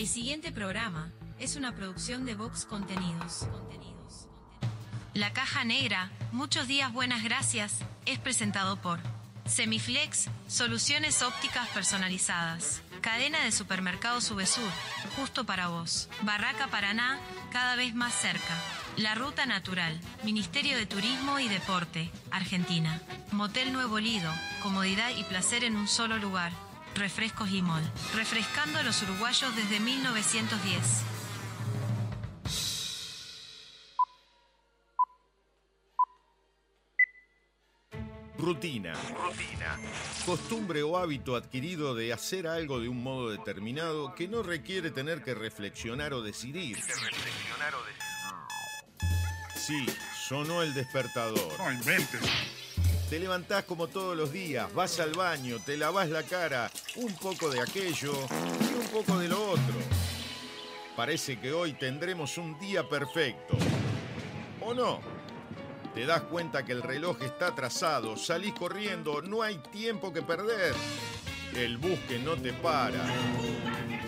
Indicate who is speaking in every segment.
Speaker 1: El siguiente programa es una producción de Vox Contenidos. La Caja Negra, muchos días buenas gracias, es presentado por Semiflex, soluciones ópticas personalizadas. Cadena de supermercados Subesur, justo para vos. Barraca Paraná, cada vez más cerca. La Ruta Natural, Ministerio de Turismo y Deporte, Argentina. Motel Nuevo Lido, comodidad y placer en un solo lugar. Refrescos Limón, refrescando a los uruguayos desde 1910.
Speaker 2: Rutina. Rutina. Costumbre o hábito adquirido de hacer algo de un modo determinado que no requiere tener que reflexionar o decidir. reflexionar o decidir. Sí, sonó el despertador.
Speaker 3: No inventes.
Speaker 2: Te levantás como todos los días, vas al baño, te lavas la cara, un poco de aquello y un poco de lo otro. Parece que hoy tendremos un día perfecto. ¿O no? Te das cuenta que el reloj está atrasado, salís corriendo, no hay tiempo que perder. El bus que no te para.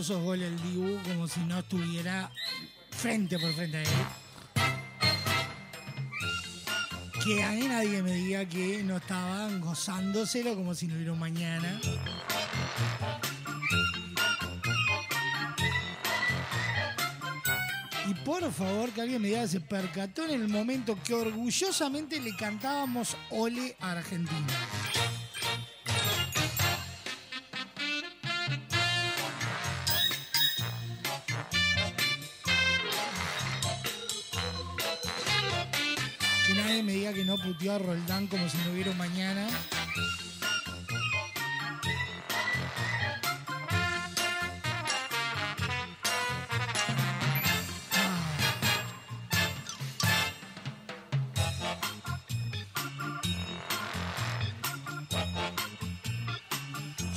Speaker 3: Esos goles al Dibu como si no estuviera frente por frente a él. Que a mí nadie me diga que no estaban gozándoselo como si no hubiera un mañana. Y por favor que alguien me diga se percató en el momento que orgullosamente le cantábamos Ole a Argentina. Roldán como si no hubiera mañana.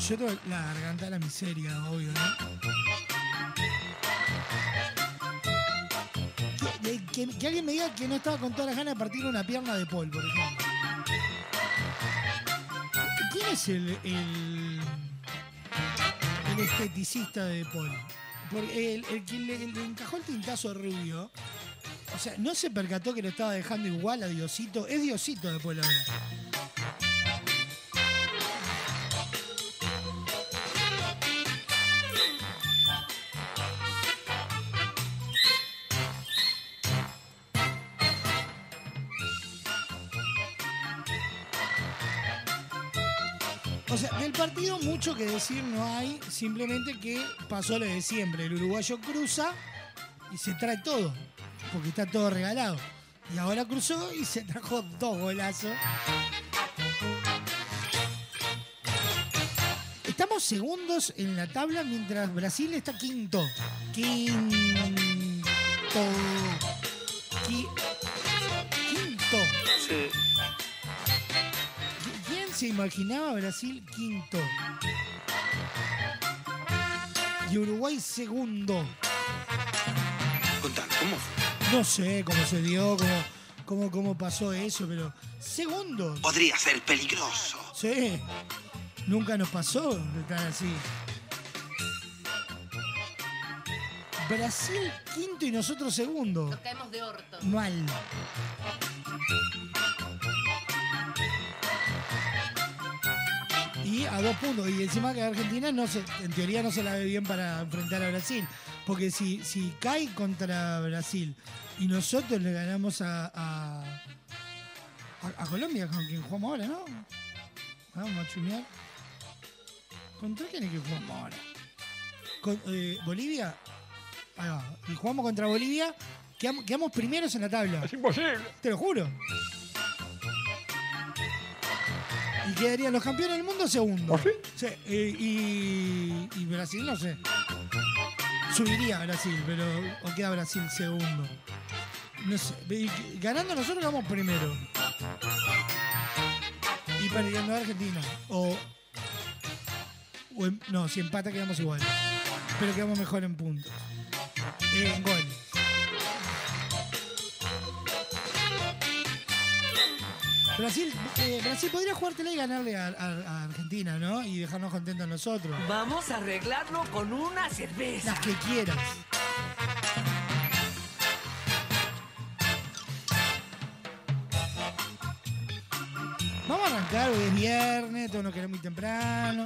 Speaker 3: Yo tengo la garganta de la miseria, obvio, ¿no? Que alguien me diga que no estaba con todas las ganas de partir una pierna de Paul, por ejemplo. Es el, el, el esteticista de Paul? Porque el, el que le, encajó el tintazo Rubio, o sea, no se percató que lo estaba dejando igual a Diosito. Es Diosito de Paul ahora. Mucho que decir no hay, simplemente que pasó lo de siempre. El uruguayo cruza y se trae todo, porque está todo regalado. Y ahora cruzó y se trajo dos golazos. Estamos segundos en la tabla mientras Brasil está quinto. Quinto. Se imaginaba Brasil quinto? Y Uruguay segundo.
Speaker 4: Contame, ¿cómo fue?
Speaker 3: No sé cómo se dio, cómo, cómo, cómo pasó eso, pero segundo.
Speaker 4: Podría ser peligroso.
Speaker 3: Sí. Nunca nos pasó de estar así. Brasil quinto y nosotros segundo.
Speaker 5: Nos caemos de orto.
Speaker 3: Mal. Y a dos puntos. Y encima que Argentina no se, en teoría no se la ve bien para enfrentar a Brasil. Porque si, si cae contra Brasil y nosotros le ganamos a, a, a- a Colombia, con quien jugamos ahora, ¿no? Vamos a chumear. ¿Contra quién es que jugamos ahora? Con, eh, Bolivia. Ahí va. Y jugamos contra Bolivia. Quedamos, quedamos primeros en la tabla.
Speaker 6: Es imposible.
Speaker 3: Te lo juro. Y quedarían los campeones del mundo segundos.
Speaker 6: ¿Ah, sí?
Speaker 3: Sí, y, y Brasil, no sé. Subiría Brasil, pero. O queda Brasil segundo. No sé. Ganando nosotros quedamos primero. Y perdiendo a Argentina. O. o en- no, si empata quedamos igual. Pero quedamos mejor en puntos. Eh, en goles. Brasil, eh, Brasil podría jugártela y ganarle a, a- a Argentina, ¿no? Y dejarnos contentos nosotros.
Speaker 7: Vamos a arreglarlo con una cerveza.
Speaker 3: Las que quieras. Vamos a arrancar, hoy es viernes, todos nos queremos muy temprano.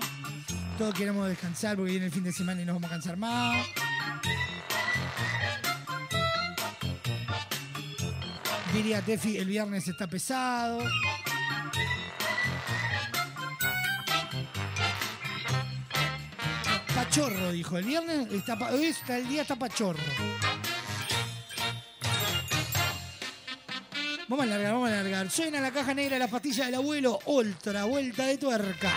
Speaker 3: Todos queremos descansar porque viene el fin de semana y nos vamos a cansar más. Diría Tefi, el viernes está pesado. Pachorro, dijo. El viernes está, hoy está, el día está pachorro. Vamos a largar, vamos a largar. Suena la caja negra la pastilla del abuelo. Ultra, vuelta de tuerca.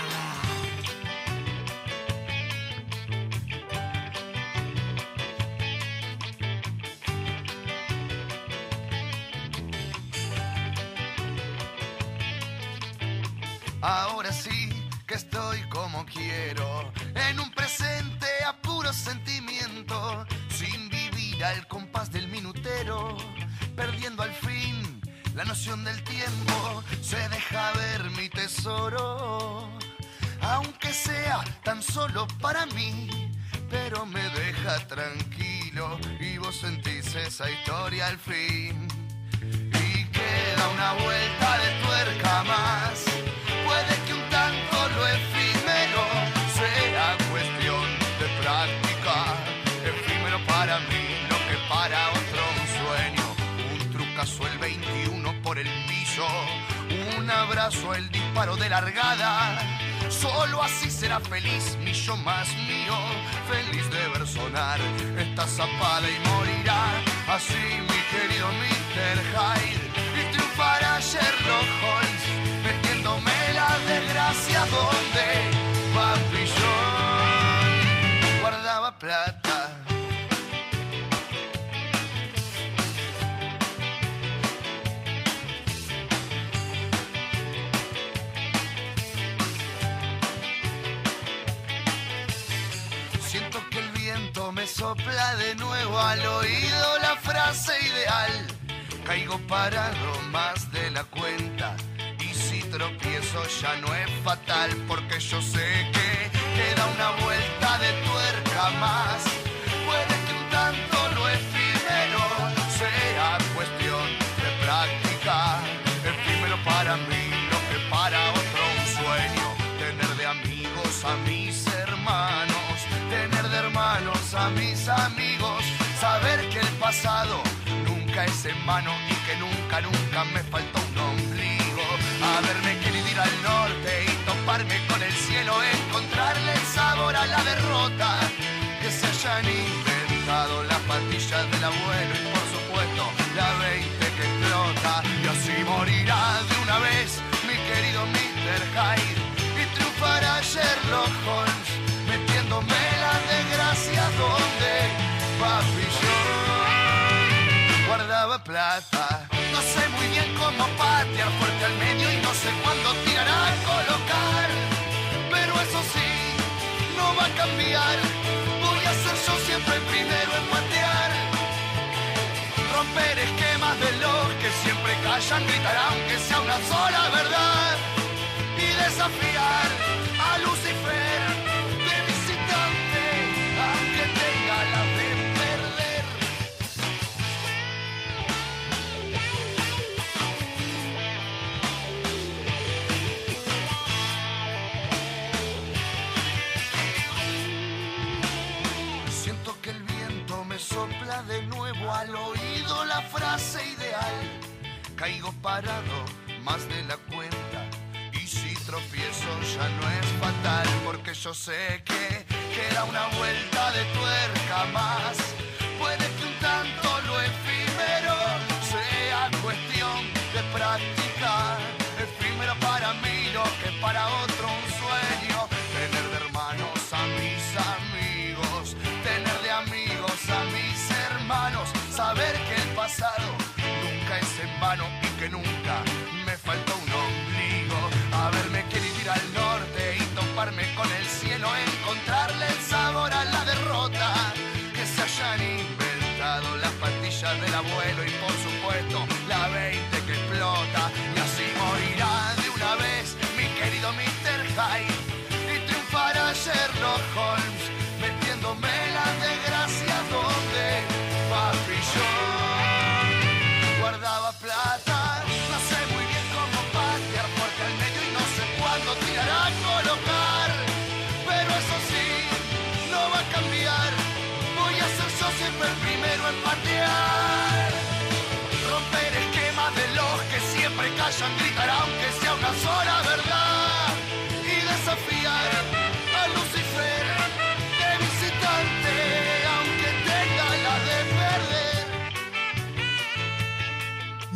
Speaker 8: Sonar esta zapada y con el cielo, encontrarle el sabor a la derrota. Que se hayan inventado las pastillas del abuelo y por supuesto la 20 que explota. Y así morirá de una vez mi querido Mr. Hyde y triunfará Sherlock Holmes metiéndome la desgracia donde Papillon guardaba plata. No sé muy bien cómo patear fuerte al medio y no sé cuándo no va a cambiar. Voy a ser yo siempre el primero en patear. Romper esquemas de los que siempre callan, gritar aunque sea una sola verdad. Y desafiar Caigo parado más de la cuenta. Y si tropiezo ya no es fatal, porque yo sé que queda una vuelta de tuerca más.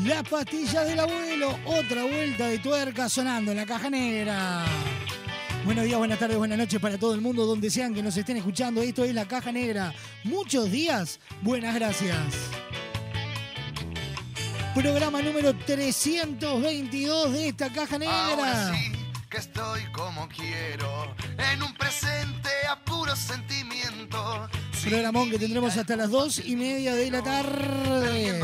Speaker 8: Las pastillas del abuelo,
Speaker 3: otra vuelta de tuerca sonando en la caja negra. Buenos días, buenas tardes, buenas noches para todo el mundo, donde sean que nos estén escuchando. Esto es la caja negra. Muchos días, buenas gracias. Programa número 322 de esta caja
Speaker 8: Ahora
Speaker 3: negra.
Speaker 8: sí que estoy como quiero, en un presente a puro sentimiento.
Speaker 3: Programón que tendremos hasta las dos y media de la tarde.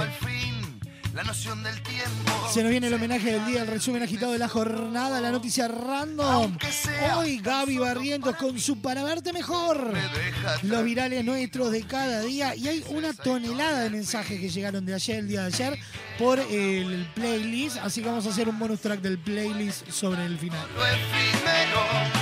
Speaker 8: La noción del tiempo.
Speaker 3: Se nos viene el homenaje del día, el resumen agitado de la jornada, la noticia random. Hoy Gaby Barrientos con su Para Verte Mejor. Los virales nuestros de cada día. Y hay una tonelada de mensajes que llegaron de ayer, el día de ayer, por el playlist. Así que vamos a hacer un bonus track del playlist sobre el final.
Speaker 8: Lo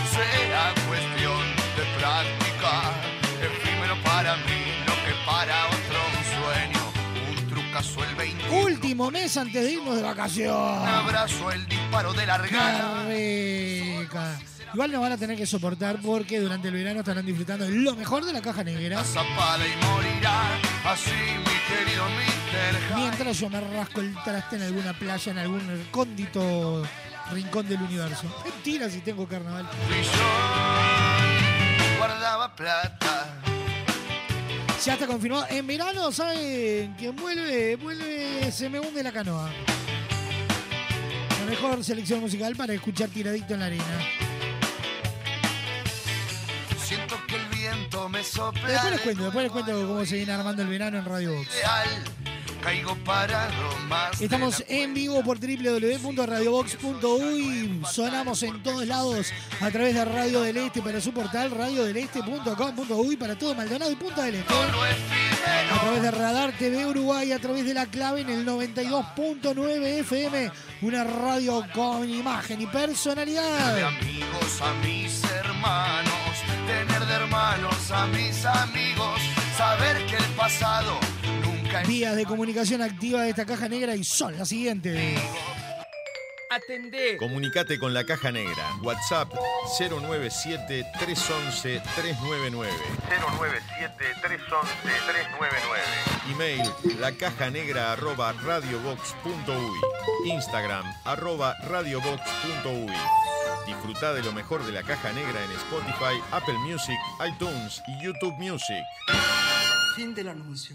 Speaker 8: 20.
Speaker 3: Último mes antes de irnos de
Speaker 8: Un
Speaker 3: vacaciones.
Speaker 8: abrazo, el disparo de largada.
Speaker 3: Igual nos van a tener que soportar porque durante el verano estarán disfrutando de lo mejor de la caja negra. Mientras yo me rasco el traste en alguna playa, en algún recóndito rincón del universo. Mentira si tengo carnaval.
Speaker 8: Y yo guardaba plata.
Speaker 3: Ya está confirmado. En verano, ¿saben quién vuelve? Vuelve Se me hunde la canoa. La mejor selección musical para escuchar tiradito en la arena.
Speaker 8: Siento que el viento me sopla.
Speaker 3: Después les cuento, después les cuento cómo se viene armando el verano en Radio Box.
Speaker 8: Caigo parado más. de
Speaker 3: Estamos en vivo por www.radiobox.uy. Sonamos en todos lados a través de Radio del Este para su portal radiodeleste.com.uy para todo Maldonado y Punta del Este. A través de Radar TV Uruguay, a través de la clave en el 92.9 FM. Una radio con imagen y
Speaker 8: de
Speaker 3: personalidad.
Speaker 8: amigos a mis hermanos, tener de hermanos a mis amigos, saber que el pasado
Speaker 3: Vías de comunicación activa de esta caja negra y son las siguientes.
Speaker 7: Atendé.
Speaker 2: Comunicate con la Caja Negra. WhatsApp 097-311-399.
Speaker 4: 097-311-399.
Speaker 2: Email lacajanegra arroba radiobox.uy. Instagram arroba radiobox.uy. Disfruta de lo mejor de la Caja Negra en Spotify, Apple Music, iTunes y YouTube Music.
Speaker 7: Fin del anuncio.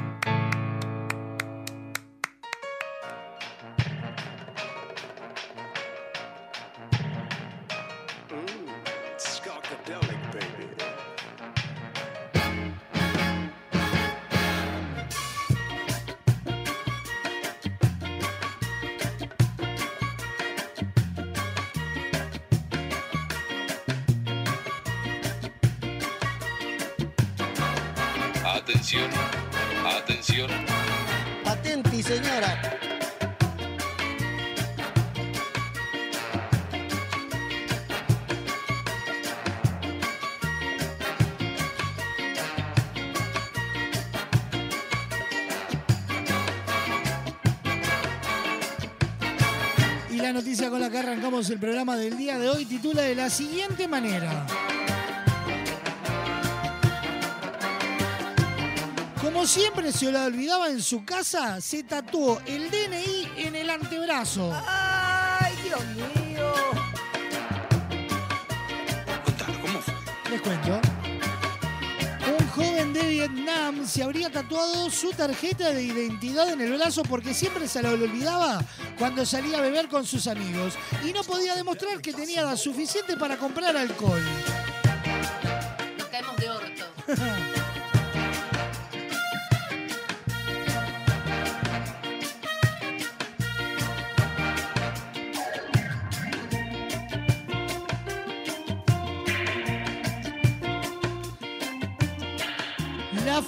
Speaker 3: La noticia con la que arrancamos el programa del día de hoy titula de la siguiente manera. Como siempre se lo olvidaba en su casa, se tatuó el DNI en el antebrazo.
Speaker 7: ¡Ay, Dios mío!
Speaker 5: Contalo, ¿cómo fue?
Speaker 3: Les cuento. Joven de Vietnam se habría tatuado su tarjeta de identidad en el brazo porque siempre se lo olvidaba cuando salía a beber con sus amigos y no podía demostrar que tenía la suficiente para comprar alcohol.
Speaker 9: Nos caemos de orto.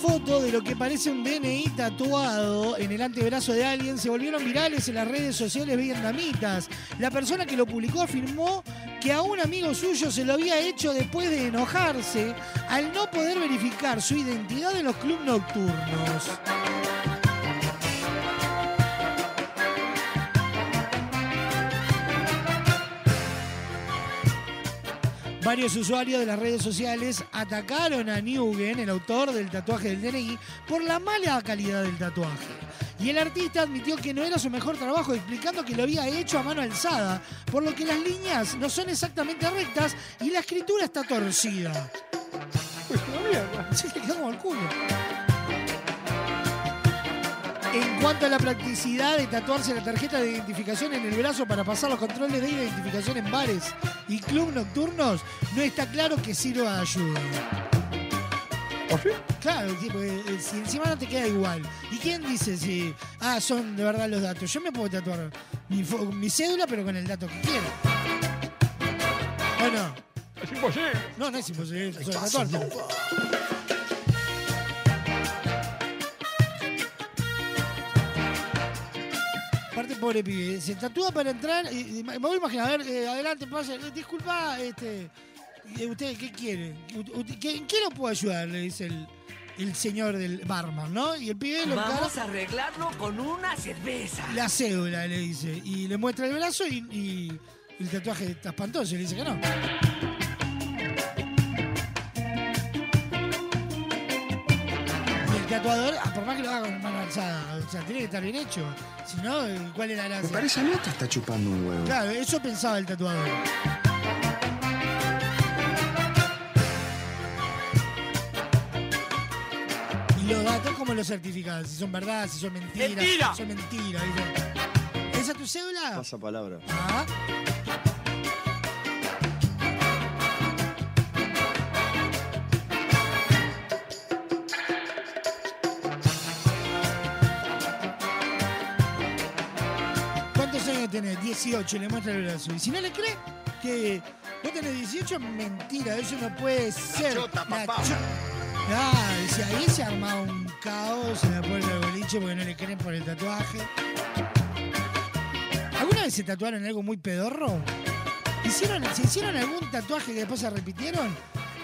Speaker 3: foto de lo que parece un DNI tatuado en el antebrazo de alguien se volvieron virales en las redes sociales vietnamitas. La persona que lo publicó afirmó que a un amigo suyo se lo había hecho después de enojarse al no poder verificar su identidad en los clubes nocturnos. Varios usuarios de las redes sociales atacaron a Newgen, el autor del tatuaje del DNI, por la mala calidad del tatuaje. Y el artista admitió que no era su mejor trabajo, explicando que lo había hecho a mano alzada, por lo que las líneas no son exactamente rectas y la escritura está torcida. Le quedó como el culo. Cuanto a la practicidad de tatuarse la tarjeta de identificación en el brazo para pasar los controles de identificación en bares y club nocturnos, no está claro que sirva de ayuda. Claro, tipo, eh, si encima no te queda igual. ¿Y quién dice si, ah, son de verdad los datos? Yo me puedo tatuar mi, mi cédula, pero con el dato que quiera. ¿O no?
Speaker 4: Es imposible.
Speaker 3: No, no es imposible. de tatuarte. Pobre pibe, se tatúa para entrar. y- y me voy a imaginar, a ver, eh, adelante, pase. Eh, disculpa, este. eh, ¿Usted qué quiere? U- usted- ¿qué- ¿En qué lo puedo ayudar? Le dice el, el señor del barman, ¿no? Y el pibe lo.
Speaker 7: Vamos a arreglarlo con una cerveza.
Speaker 3: La cédula, le dice. Y le muestra el brazo y, y el tatuaje está espantoso. Y le dice que no. Tatuador, ah, por más que lo haga con mano alzada, o sea, tiene que estar bien hecho. Si no, ¿cuál es la gracia?
Speaker 10: Me parece a mí que está chupando un huevo.
Speaker 3: Claro, eso pensaba el tatuador. Y los datos, ¿cómo los certifican? Si son verdad, si son mentiras.
Speaker 7: ¡Mentira!
Speaker 3: Si son mentiras. ¿Esa es tu cédula?
Speaker 10: Pasa palabra.
Speaker 3: Ah. ¿Cuántos años tenés? 18, le muestra el brazo. Y si no le cree que vos tenés 18, mentira, eso no puede ser.
Speaker 2: chota,
Speaker 3: La
Speaker 2: papá.
Speaker 3: cho- Ah, y si ahí se arma un caos en el pueblo del boliche porque no le creen por el tatuaje. ¿Alguna vez se tatuaron algo muy pedorro? ¿Hicieron, ¿Se hicieron algún tatuaje que después se repitieron?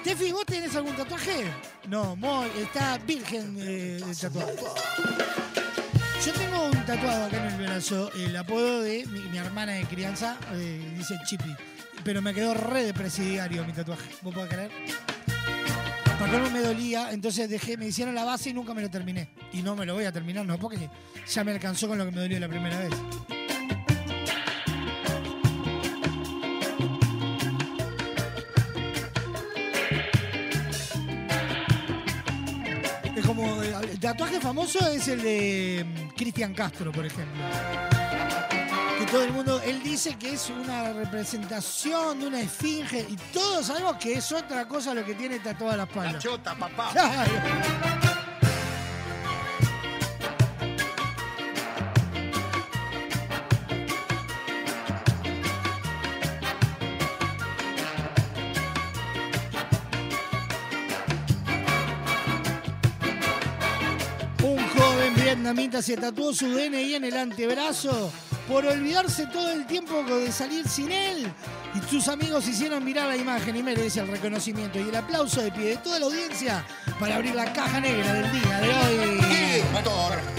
Speaker 3: Tefi, ¿vos tenés algún tatuaje? No, Mo está virgen eh, de tatuaje. Tatuado acá en el brazo, el apodo de mi, hermana de crianza, eh, dice Chippy. Pero me quedó re de presidiario mi tatuaje. ¿Vos podés creer? Para colmo me dolía, entonces dejé, me hicieron la base y nunca me lo terminé. Y no me lo voy a terminar, no, porque ya me alcanzó con lo que me dolió la primera vez. Tatuaje famoso es el de mm, Cristian Castro, por ejemplo. Que todo el mundo, él dice que es una representación de una esfinge y todos sabemos que es otra cosa lo que tiene tatuada la espalda.
Speaker 2: La chota, papá.
Speaker 3: Claro. Vietnamita se tatuó su DNI en el antebrazo por olvidarse todo el tiempo de salir sin él. Y sus amigos hicieron mirar la imagen y merece el reconocimiento y el aplauso de pie de toda la audiencia para abrir la caja negra del día de hoy.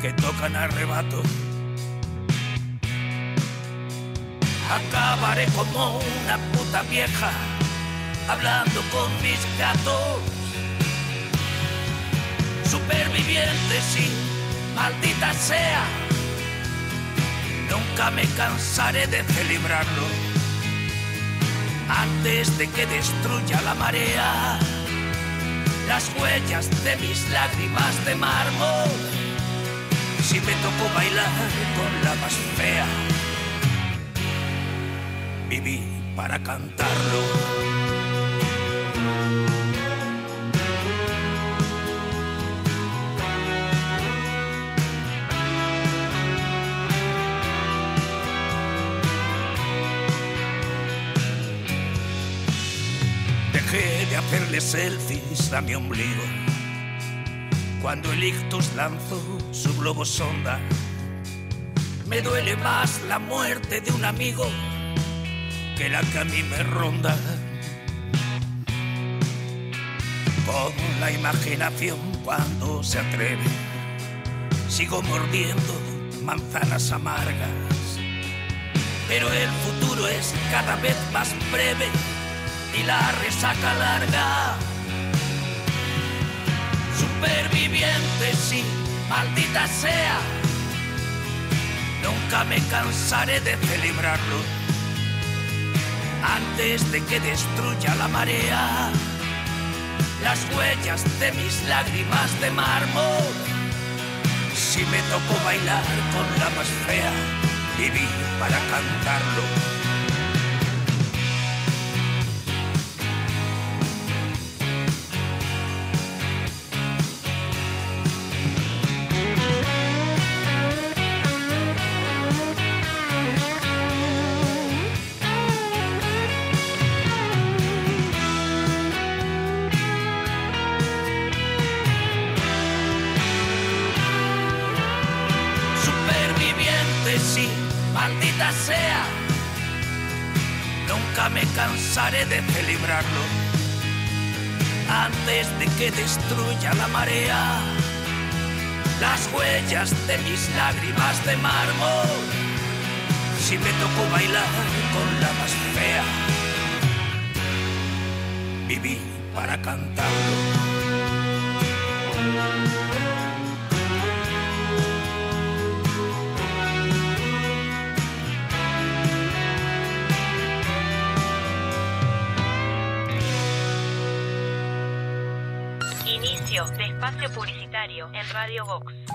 Speaker 11: que tocan arrebato. Acabaré como una puta vieja hablando con mis gatos. Superviviente, sí, maldita sea. Nunca me cansaré de celebrarlo antes de que destruya la marea las huellas de mis lágrimas de mármol si me tocó bailar con la más fea. Viví para cantarlo. Dejé de hacerle selfies a mi ombligo cuando el ictus lanzó su globo sonda. Me duele más la muerte de un amigo que la que a mí me ronda. Con la imaginación cuando se atreve, sigo mordiendo manzanas amargas. Pero el futuro es cada vez más breve y la resaca larga. Superviviente, sí, maldita sea. Nunca me cansaré de celebrarlo antes de que destruya la marea las huellas de mis lágrimas de mármol. Si me tocó bailar con la más fea, viví para cantarlo. Antes de que destruya la marea las huellas de mis lágrimas de mármol. Si me tocó bailar con la más fea, viví para cantarlo.
Speaker 12: En Radio Vox.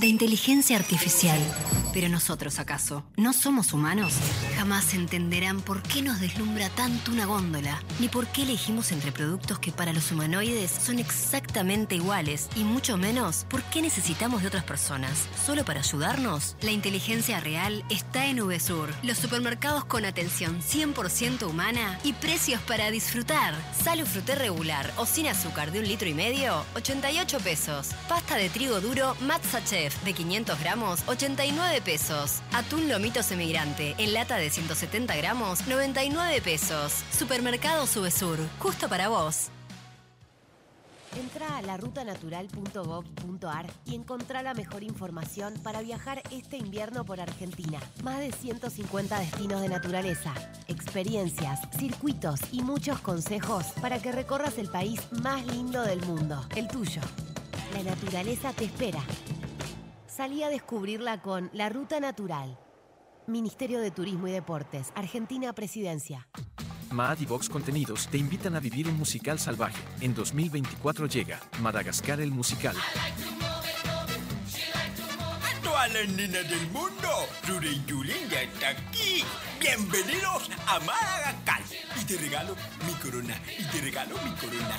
Speaker 4: de inteligencia artificial. Pero nosotros, ¿acaso? ¿No somos humanos? Jamás entenderán por qué nos deslumbra tanto una góndola, ni por qué elegimos entre productos que para los humanoides son exactamente iguales, y mucho menos por qué necesitamos de otras personas. ¿Solo para ayudarnos? La inteligencia real está en VSUR, los supermercados con atención 100% humana y precios para disfrutar. Salo fruté regular o sin azúcar de un litro y medio, 88 pesos. Pasta de trigo duro Matza De 500 gramos, 89 pesos. Atún lomito semigrante en lata de 170 gramos, 99 pesos. Supermercado Subesur, justo para vos.
Speaker 13: Entra a larutanatural.gov.ar y encontrá la mejor información para viajar este invierno por Argentina. Más de 150 destinos de naturaleza, experiencias, circuitos y muchos consejos para que recorras el país más lindo del mundo, el tuyo. La naturaleza te espera. Salí a descubrirla con La Ruta Natural. Ministerio de Turismo y Deportes, Argentina Presidencia.
Speaker 14: Maad y Vox Contenidos te invitan a vivir un musical salvaje. En 2024 llega Madagascar el musical.
Speaker 15: A todas las nenas del mundo, Ruri Yulín ya está aquí. Bienvenidos a Madagascar. Y te regalo mi corona. Y te regalo mi corona.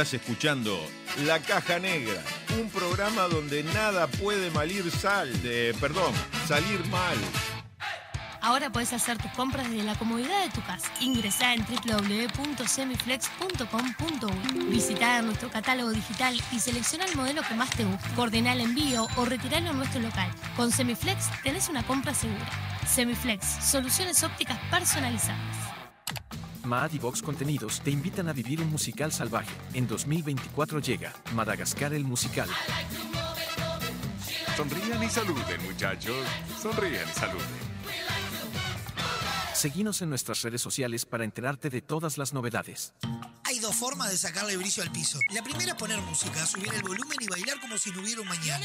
Speaker 2: Estás escuchando La Caja Negra, un programa donde nada puede malir sal, de, perdón, salir mal.
Speaker 16: Ahora puedes hacer tus compras desde la comodidad de tu casa. Ingresá en www.semiflex.com.uy. Visita nuestro catálogo digital y selecciona el modelo que más te guste. Coordina el envío o retiralo en nuestro local. Con Semiflex tenés una compra segura. Semiflex, soluciones ópticas personalizadas.
Speaker 17: Maad y Vox Contenidos te invitan a vivir un musical salvaje. En 2024 llega Madagascar el musical.
Speaker 18: Sonrían y saluden, muchachos. Sonrían y saluden.
Speaker 17: Seguinos en nuestras redes sociales para enterarte de todas las novedades.
Speaker 19: Hay dos formas de sacarle brillo al piso. La primera es poner música, subir el volumen y bailar como si no hubiera un mañana.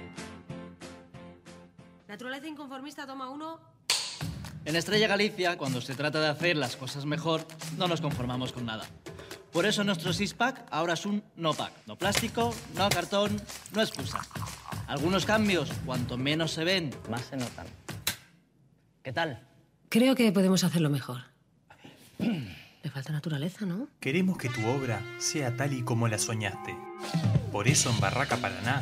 Speaker 9: Naturaleza inconformista toma uno.
Speaker 20: En Estrella Galicia, cuando se trata de hacer las cosas mejor, no nos conformamos con nada. Por eso nuestro six-pack ahora es un no-pack. No plástico, no cartón, no excusa. Algunos cambios, cuanto menos se ven, más se notan. ¿Qué tal?
Speaker 9: Creo que podemos hacerlo mejor. Le falta naturaleza, ¿no?
Speaker 14: Queremos que tu obra sea tal y como la soñaste. Por eso en Barraca Paraná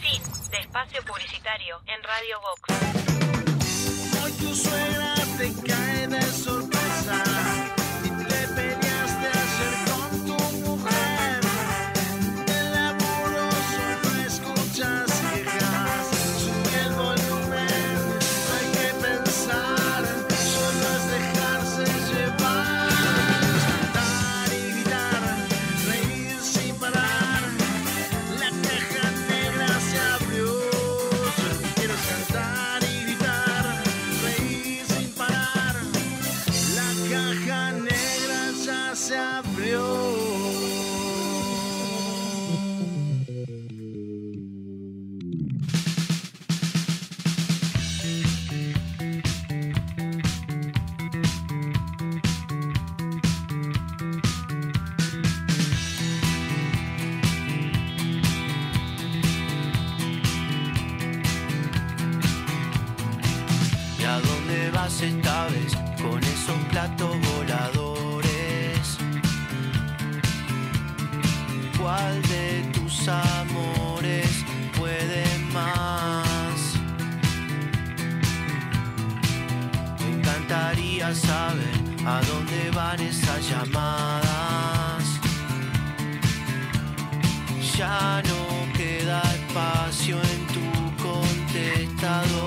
Speaker 21: Fin de espacio publicitario en Radio Vox.
Speaker 22: Encantaría saber a dónde van esas llamadas. Ya no queda espacio en tu contestador.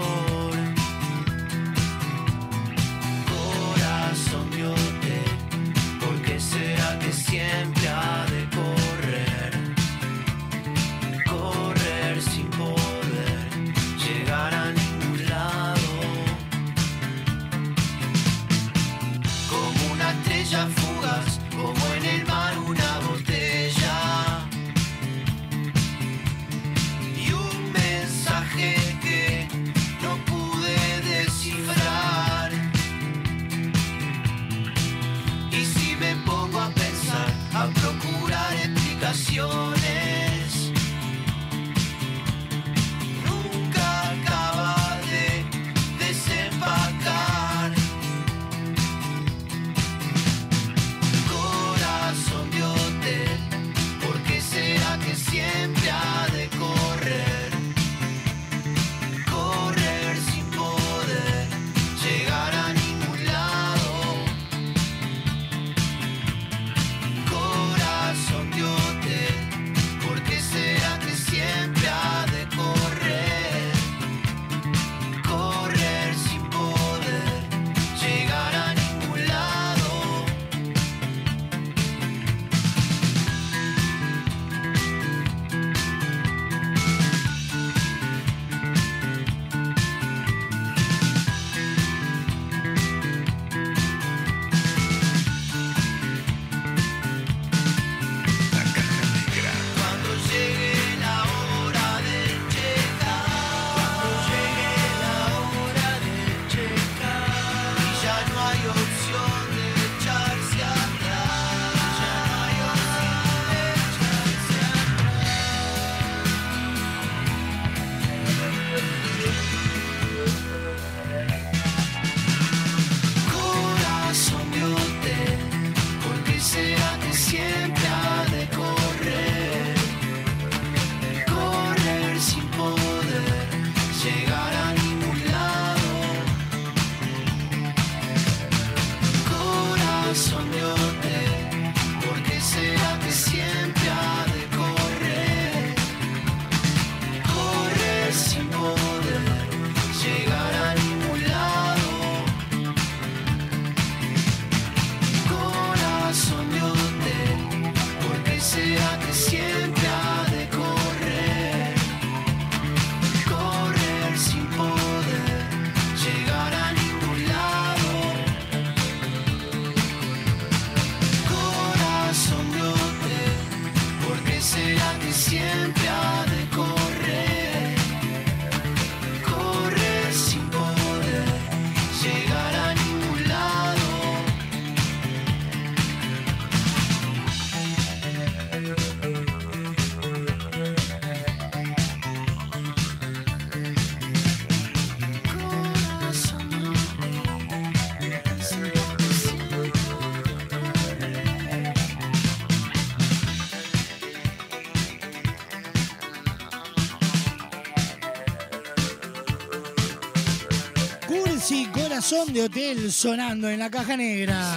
Speaker 22: Corazón de Hotel
Speaker 3: sonando en la caja negra.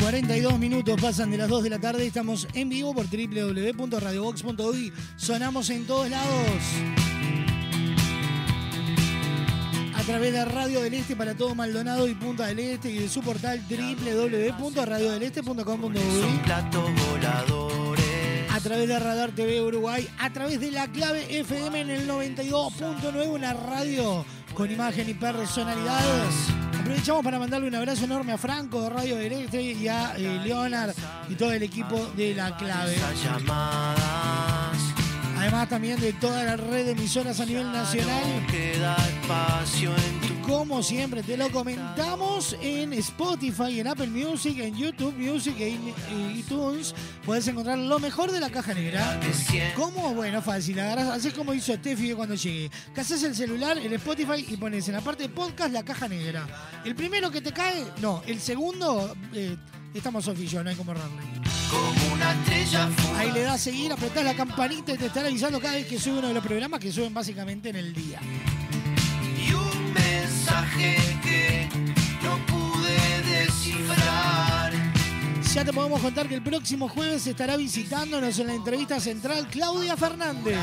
Speaker 3: 42 minutos pasan de las 2 de la tarde. Estamos en vivo por www.radiobox.uy. Sonamos en todos lados. A través de Radio del Este para todo Maldonado y Punta del Este y de su portal www.radiodeleste.com.uy. A través de Radar TV Uruguay, a través de la clave FM en el 92.9, una radio con imagen y personalidad. Aprovechamos para mandarle un abrazo enorme a Franco de Radio del Este y a eh, Leonard y todo el equipo de la clave. Además también de toda la red de emisoras a nivel nacional. Como siempre te lo comentamos en Spotify, en Apple Music, en YouTube Music e en en iTunes. Puedes encontrar lo mejor de la caja negra. ¿Cómo? Bueno, fácil. Haces como hizo Steffi cuando llegue. Que haces el celular, el Spotify y pones en la parte de podcast la caja negra. El primero que te cae, no. El segundo, eh, estamos oficios, no hay como errarle.
Speaker 22: Como una estrella
Speaker 3: Ahí le das a seguir, apretás la campanita y te estará avisando cada vez que sube uno de los programas que suben básicamente en el día. Ya te podemos contar que el próximo jueves estará visitándonos en la entrevista central Claudia Fernández.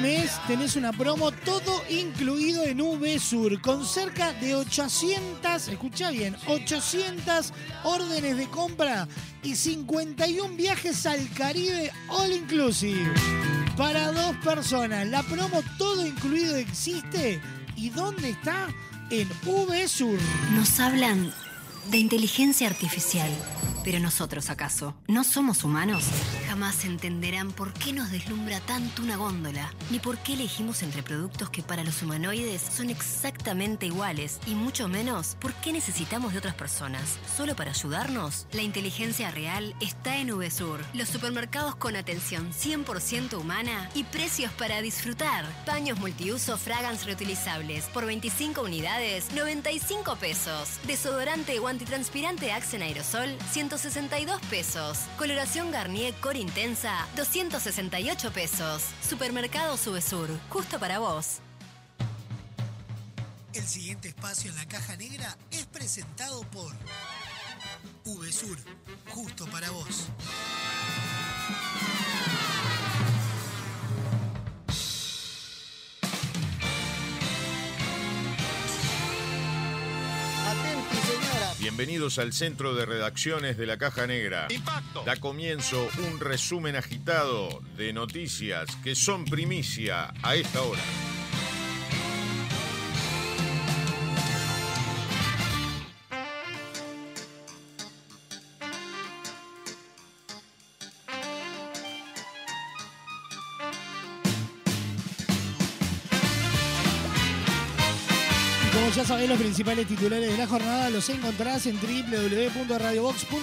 Speaker 3: Mes tenés una promo todo incluido en VSUR con cerca de 800, escucha bien, 800 órdenes de compra y 51 viajes al Caribe all inclusive para dos personas. La promo todo incluido existe y ¿dónde está? En VSUR.
Speaker 4: Nos hablan de inteligencia artificial. Pero nosotros, ¿acaso? ¿No somos humanos? Jamás entenderán por qué nos deslumbra tanto una góndola, ni por qué elegimos entre productos que para los humanoides son exactamente iguales, y mucho menos por qué necesitamos de otras personas. ¿Solo para ayudarnos? La inteligencia real está en VSUR, los supermercados con atención 100% humana y precios para disfrutar. Paños multiuso Fragans reutilizables por 25 unidades, 95 pesos. Desodorante o antitranspirante Axe aerosol, 162 pesos. Coloración Garnier Core Intensa, 268 pesos. Supermercado Subesur, justo para vos.
Speaker 19: El siguiente espacio en la caja negra es presentado por VSUR, justo para vos.
Speaker 2: Bienvenidos al centro de redacciones de la Caja Negra. Da comienzo un resumen agitado de noticias que son primicia a esta hora.
Speaker 3: Sabéis, los principales titulares de la jornada los encontrás en www.radiobox.uy.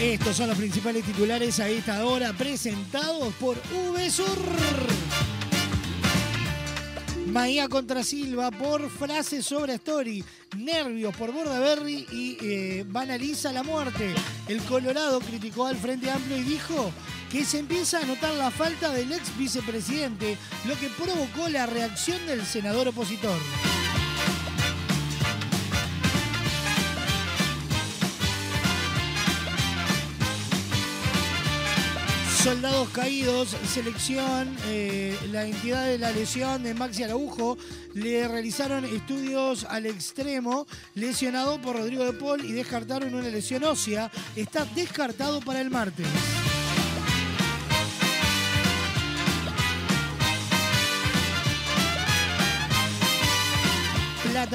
Speaker 3: Estos son los principales titulares a esta hora presentados por VSUR. Maía contra Silva por frase sobre Story. Nervios por Bordaberry y eh, banaliza la muerte. El Colorado criticó al Frente Amplio y dijo que se empieza a notar la falta del ex vicepresidente, lo que provocó la reacción del senador opositor. Soldados caídos, selección, eh, la entidad de la lesión de Maxi Araujo, le realizaron estudios al extremo, lesionado por Rodrigo de Paul y descartaron una lesión ósea. Está descartado para el martes.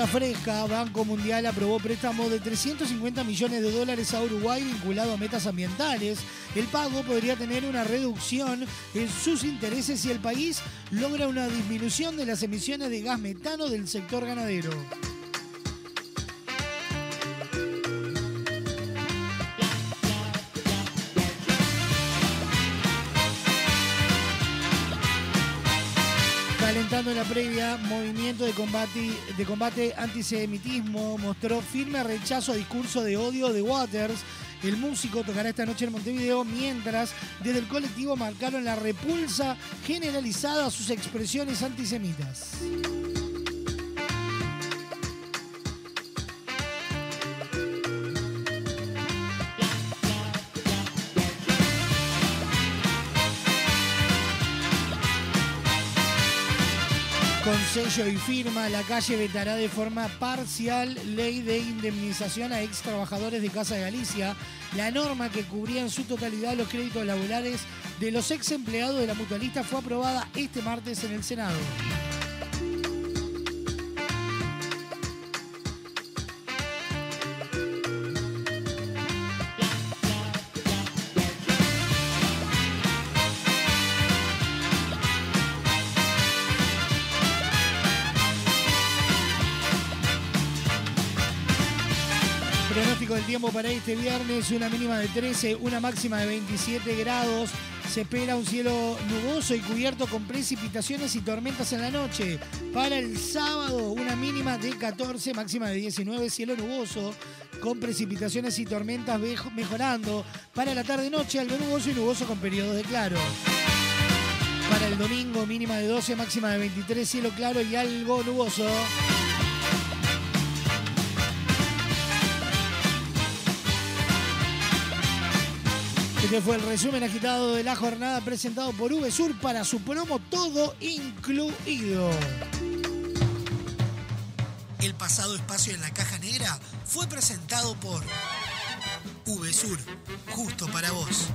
Speaker 3: Fresca, Banco Mundial aprobó préstamo de 350 millones de dólares a Uruguay vinculado a metas ambientales. El pago podría tener una reducción en sus intereses si el país logra una disminución de las emisiones de gas metano del sector ganadero. Calentando en la previa, movimiento de combate, de combate antisemitismo mostró firme rechazo a discurso de odio de Waters. El músico tocará esta noche en Montevideo, mientras desde el colectivo marcaron la repulsa generalizada a sus expresiones antisemitas. Con sello y firma, la calle vetará de forma parcial ley de indemnización a ex trabajadores de Casa de Galicia, la norma que cubría en su totalidad los créditos laborales de los ex empleados de la mutualista fue aprobada este martes en el Senado. Tiempo para este viernes, una mínima de 13, una máxima de 27 grados. Se espera un cielo nuboso y cubierto con precipitaciones y tormentas en la noche. Para el sábado, una mínima de 14, máxima de 19, cielo nuboso con precipitaciones y tormentas mejorando. Para la tarde-noche, algo nuboso y nuboso con periodos de claro. Para el domingo, mínima de 12, máxima de 23, cielo claro y algo nuboso. Este fue el resumen agitado de la jornada presentado por VSUR para su promo Todo Incluido.
Speaker 23: El pasado espacio en la caja negra fue presentado por VSUR, justo para vos.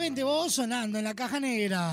Speaker 24: Solamente vos
Speaker 23: sonando en la caja negra.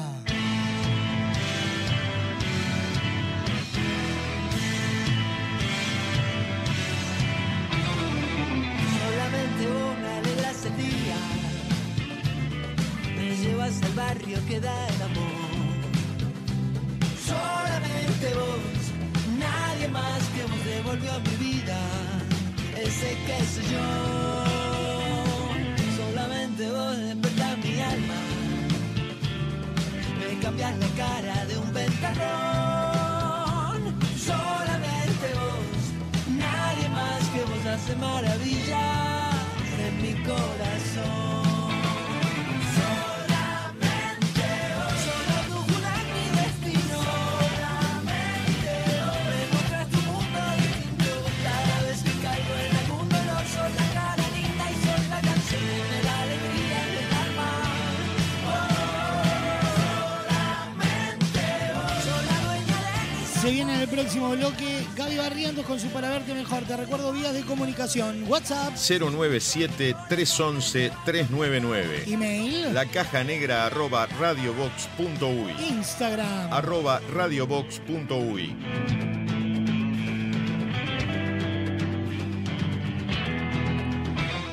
Speaker 23: te recuerdo vías de comunicación. WhatsApp
Speaker 2: 097-311-399.
Speaker 23: Email.
Speaker 2: La caja negra arroba radiobox.uy.
Speaker 23: Instagram.
Speaker 2: Arroba radiobox.uy.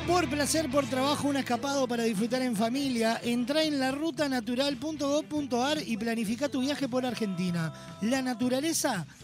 Speaker 23: Por placer, por trabajo, un escapado para disfrutar en familia, entra en la larutanatural.gov.ar y planifica tu viaje por Argentina. La naturaleza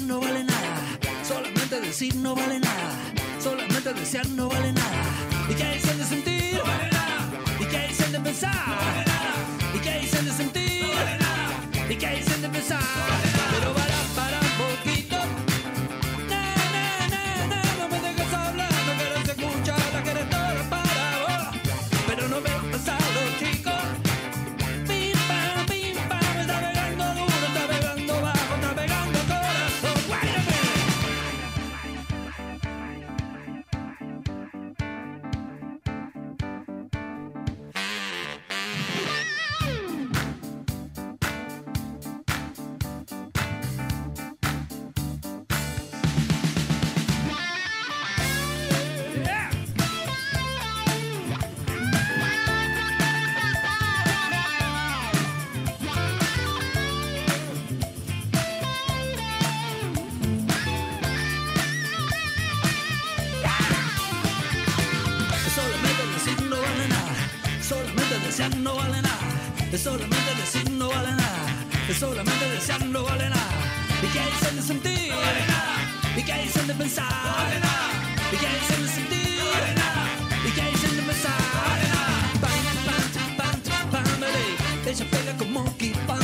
Speaker 11: No vale nada. Solamente decir no vale nada. Solamente desear no vale nada. Desear no vale nada. Es solamente decir no vale nada. Es solamente desear no vale nada. ¿Y qué dicen de sentir? No vale nada. ¿Y qué dicen de pensar? No vale nada. ¿Y qué dicen de sentir? No vale nada. ¿Y qué dicen de pensar? No vale nada. Pam, pam, pam, pam, pamele. Ella pega como Monkey Pamele.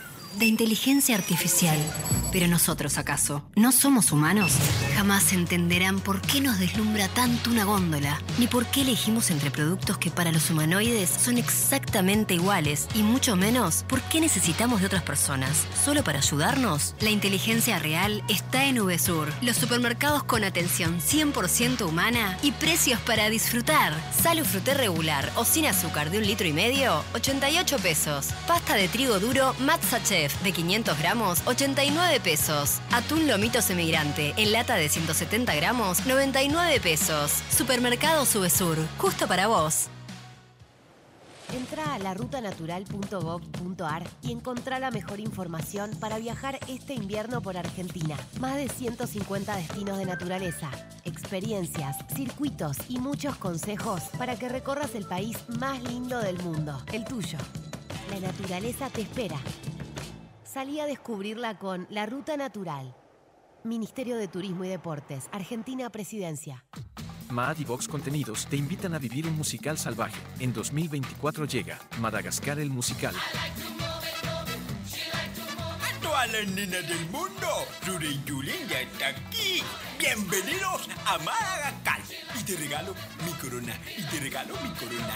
Speaker 4: de inteligencia artificial. Pero nosotros, ¿acaso? ¿No somos humanos? Jamás entenderán por qué nos deslumbra tanto una góndola, ni por qué elegimos entre productos que para los humanoides son exactamente iguales, y mucho menos por qué necesitamos de otras personas. ¿Solo para ayudarnos? La inteligencia real está en VSUR, los supermercados con atención 100% humana y precios para disfrutar. Salo fruté regular o sin azúcar de un litro y medio, 88 pesos. Pasta de trigo duro Matza De 500 gramos, 89 pesos. Atún lomito semigrante en lata de 170 gramos, 99 pesos. Supermercado Subesur, justo para vos.
Speaker 13: Entra a larutanatural.gov.ar y encontrá la mejor información para viajar este invierno por Argentina. Más de 150 destinos de naturaleza, experiencias, circuitos y muchos consejos para que recorras el país más lindo del mundo, el tuyo. La naturaleza te espera. Salí a descubrirla con La Ruta Natural. Ministerio de Turismo y Deportes, Argentina Presidencia.
Speaker 25: Maad y Vox Contenidos te invitan a vivir un musical salvaje. En 2024 llega Madagascar el musical.
Speaker 15: A todas las nenas del mundo, Ruri y Yulín ya está aquí. Bienvenidos a Madagascar. Y te regalo mi corona, y te regalo mi corona.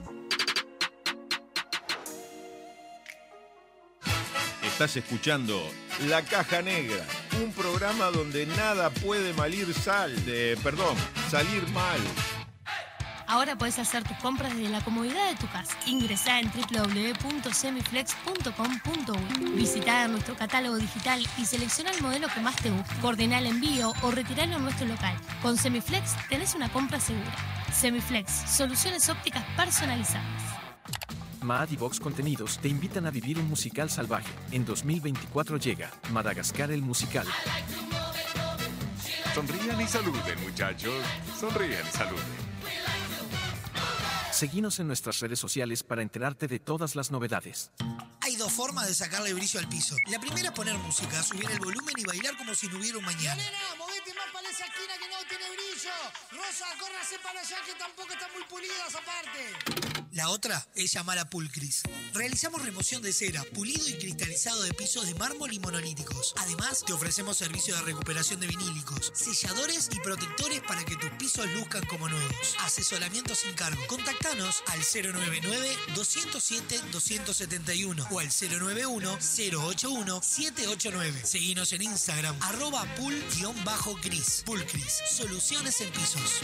Speaker 2: Estás escuchando La Caja Negra, un programa donde nada puede malir sal, de, perdón, salir mal.
Speaker 16: Ahora puedes hacer tus compras desde la comodidad de tu casa. Ingresá en www.semiflex.com.uy. Visita nuestro catálogo digital y selecciona el modelo que más te guste. Coordina el envío o retiralo en nuestro local. Con Semiflex tenés una compra segura. Semiflex, soluciones ópticas personalizadas.
Speaker 25: Maad y Vox Contenidos te invitan a vivir un musical salvaje. En 2024 llega Madagascar el musical.
Speaker 18: Sonrían y saluden, muchachos. Sonrían y saluden.
Speaker 25: Seguinos en nuestras redes sociales para enterarte de todas las novedades.
Speaker 19: Hay dos formas de sacarle brillo al piso. La primera es poner música, subir el volumen y bailar como si no hubiera un mañana.
Speaker 3: Nena, movete más para esa esquina que no tiene brillo. Rosa, córrase para allá que tampoco están muy pulidas aparte.
Speaker 19: La otra es llamar a Pulcris. Realizamos remoción de cera, pulido y cristalizado de pisos de mármol y monolíticos. Además, te ofrecemos servicio de recuperación de vinílicos, selladores y protectores para que tus pisos luzcan como nuevos. Asesoramiento sin cargo. Contactanos al 099-207-271 o al 091-081-789. Seguinos en Instagram, arroba pool-gris. Pulcris, soluciones en pisos.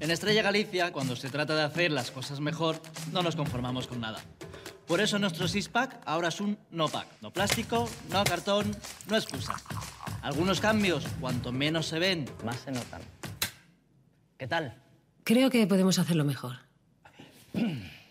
Speaker 20: En Estrella Galicia, cuando se trata de hacer las cosas mejor, no nos conformamos con nada. Por eso nuestro six-pack ahora es un no-pack. No plástico, no cartón, no excusa. Algunos cambios, cuanto menos se ven, más se notan. ¿Qué tal?
Speaker 9: Creo que podemos hacerlo mejor.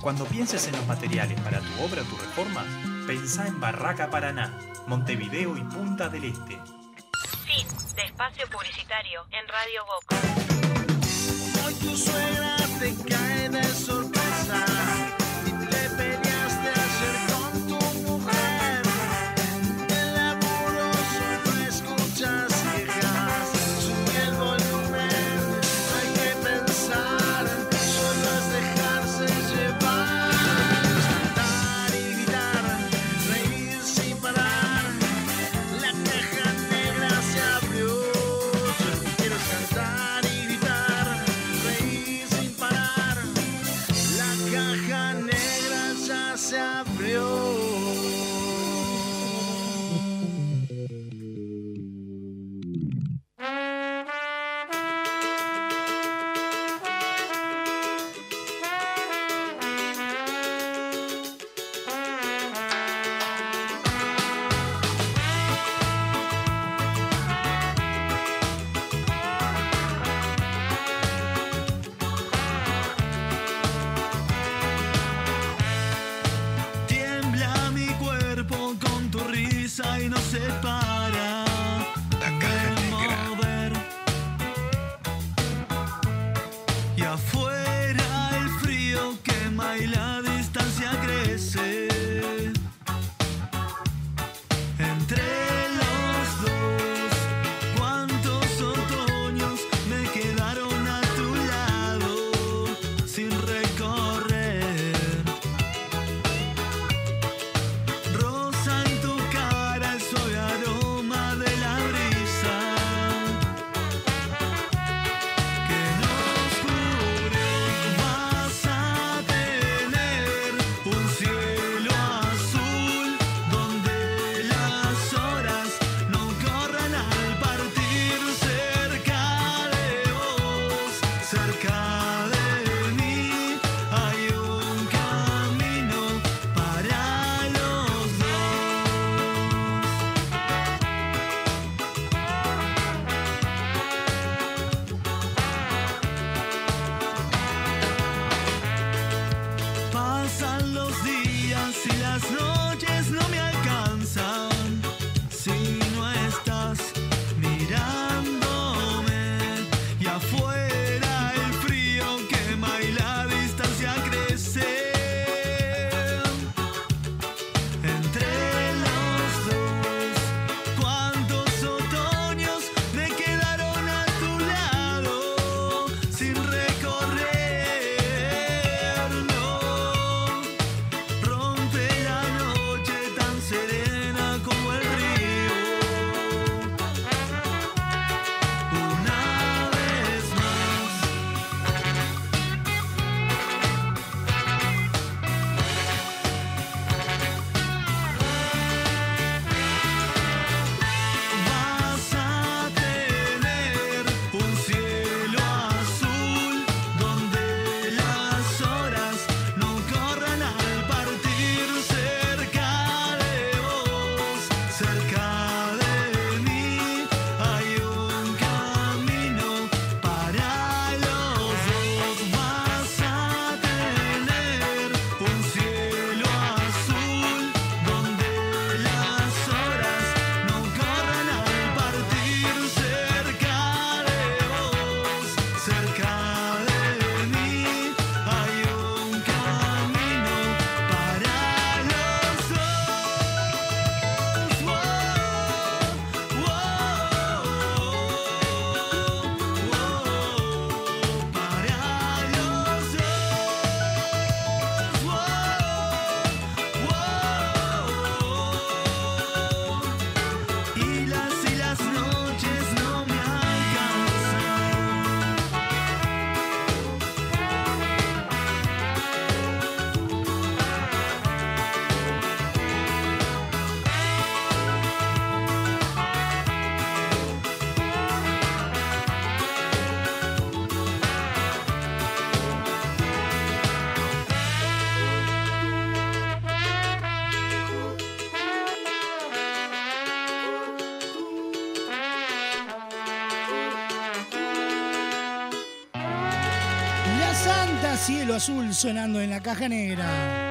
Speaker 14: Cuando pienses en los materiales para tu obra o tu reforma, pensá en Barraca Paraná, Montevideo y Punta del Este.
Speaker 12: Fin de espacio publicitario en Radio Vox.
Speaker 21: Hoy tu suegra te cae de sorpresa
Speaker 3: Azul
Speaker 23: sonando en la caja negra.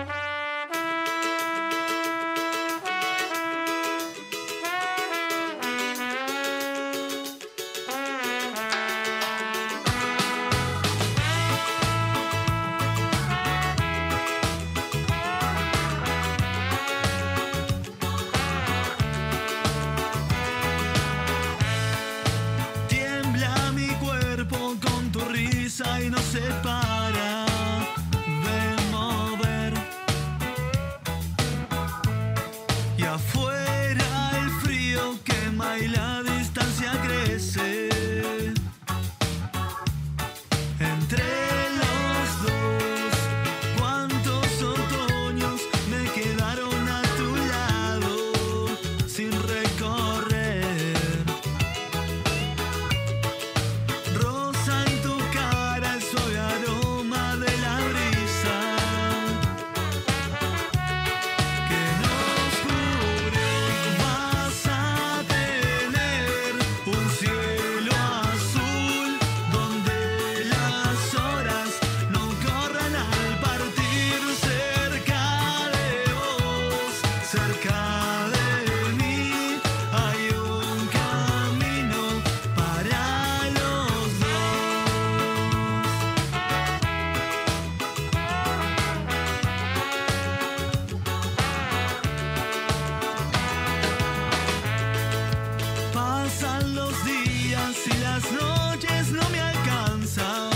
Speaker 3: Si las noches no me alcanzan,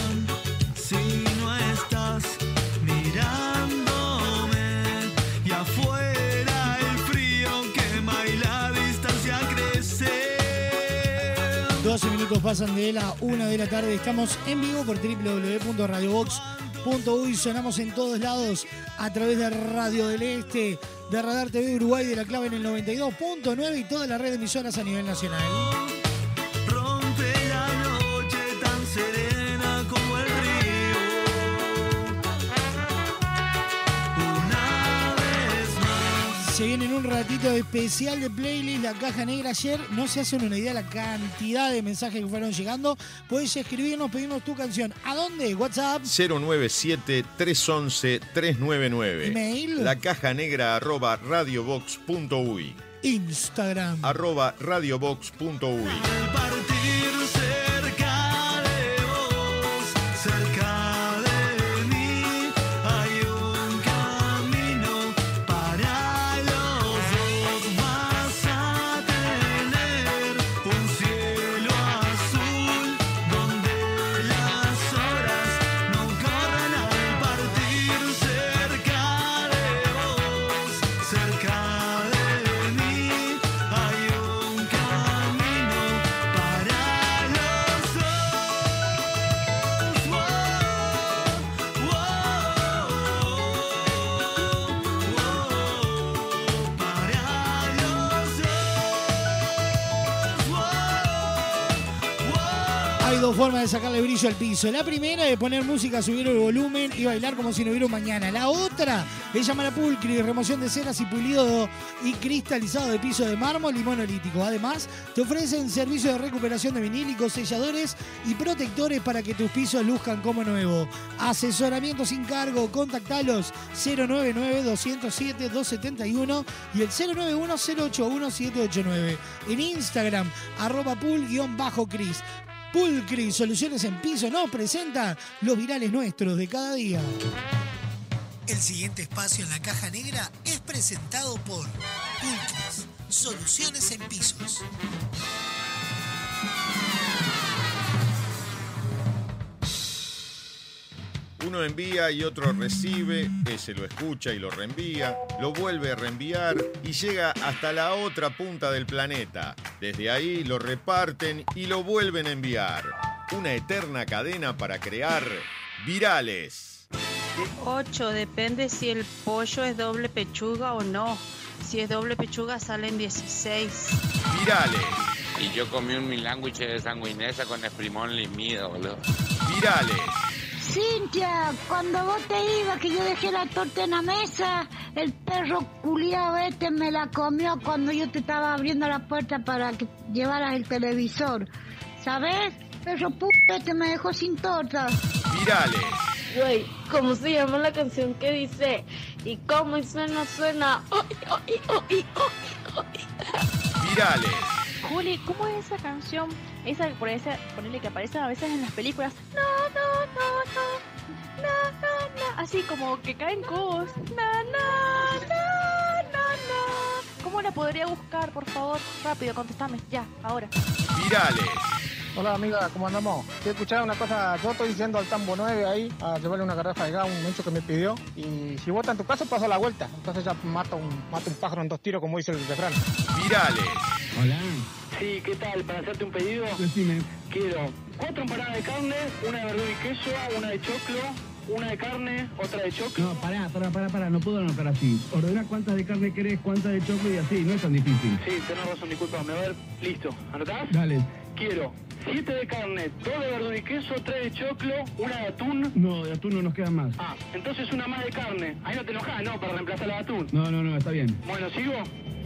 Speaker 3: si no estás mirándome y afuera el frío quema y la distancia crece.
Speaker 23: 12 minutos pasan de la 1 de la tarde. Estamos en vivo por www.radiobox.uy. Sonamos en todos lados a través de Radio del Este, de Radar TV Uruguay, de la clave en el 92.9 y toda la red de emisoras a nivel nacional.
Speaker 3: Se viene en un ratito especial de playlist La Caja Negra. Ayer no se hacen una idea de la cantidad de mensajes que fueron llegando. Puedes escribirnos, pedirnos tu canción. ¿A dónde? WhatsApp.
Speaker 2: 097-311-399.
Speaker 3: Email.
Speaker 2: La caja negra arroba radiobox.uy.
Speaker 3: Instagram.
Speaker 2: Arroba radiobox.uy.
Speaker 3: dos formas de sacarle brillo al piso. La primera es poner música, subir el volumen y bailar como si no hubiera un mañana. La otra es llamar a Pulcri, remoción de ceras y pulido y cristalizado de piso de mármol y monolítico. Además, te ofrecen servicio de recuperación de vinílicos, selladores y protectores para que tus pisos luzcan como nuevo. Asesoramiento sin cargo, contactalos 099-207-271 y el 091-081-789. En Instagram, arroba pul-cris. Pulcri, soluciones en piso, nos presenta los virales nuestros de cada día.
Speaker 19: El siguiente espacio en la caja negra es presentado por Pulcris, soluciones en pisos.
Speaker 2: Uno envía y otro recibe, ese lo escucha y lo reenvía, lo vuelve a reenviar y llega hasta la otra punta del planeta. Desde ahí lo reparten y lo vuelven a enviar. Una eterna cadena para crear virales.
Speaker 26: 8, depende si el pollo es doble pechuga o no. Si es doble pechuga salen 16.
Speaker 2: Virales,
Speaker 27: Y yo comí un milándwich de sanguinesa con esprimón limido, boludo.
Speaker 2: virales,
Speaker 28: Cintia, cuando vos te ibas, que yo dejé la torta en la mesa, el perro culiado este me la comió cuando yo te estaba abriendo la puerta para que llevaras el televisor. ¿Sabes? Perro p este me dejó sin torta.
Speaker 2: virales,
Speaker 29: Güey, ¿cómo se llama la canción que dice? ¿Y cómo suena, suena? Ay, ay, ay,
Speaker 2: virales,
Speaker 30: Juli, ¿cómo es esa canción? Esa por esa, ponele que aparece a veces en las películas. No, no, no, no. No, no, no. Así como que caen cubos. No, no, no, no, no. ¿Cómo la podría buscar, por favor? Rápido, contestame. Ya, ahora.
Speaker 2: virales,
Speaker 31: Hola amiga, ¿cómo andamos? Te escuchaba una cosa, yo estoy diciendo al Tambo 9 ahí a llevarle una garrafa de gas, un hecho que me pidió. Y si vota en tu caso, pasa la vuelta. Entonces ya mata un, mata un pájaro en dos tiros, como dice el refrán.
Speaker 2: virales,
Speaker 31: Hola.
Speaker 32: Sí, ¿qué tal? Para hacerte un pedido,
Speaker 31: Decime.
Speaker 32: quiero cuatro empanadas de carne, una de verdura y queso, una de choclo, una de carne, otra de choclo.
Speaker 31: No, pará, pará, pará, pará, no puedo anotar así. Ordena cuántas de carne querés, cuántas de choclo y así, no es tan difícil.
Speaker 32: Sí, tenés razón, disculpame. A ver, listo. ¿Anotás?
Speaker 31: Dale.
Speaker 32: Quiero siete de carne, dos de verdura y queso, tres de choclo, una de atún.
Speaker 31: No, de atún no nos quedan más.
Speaker 32: Ah, entonces una más de carne. Ahí no te enojás, ¿no? Para reemplazar la de atún.
Speaker 31: No, no, no, está bien.
Speaker 32: Bueno, ¿sigo?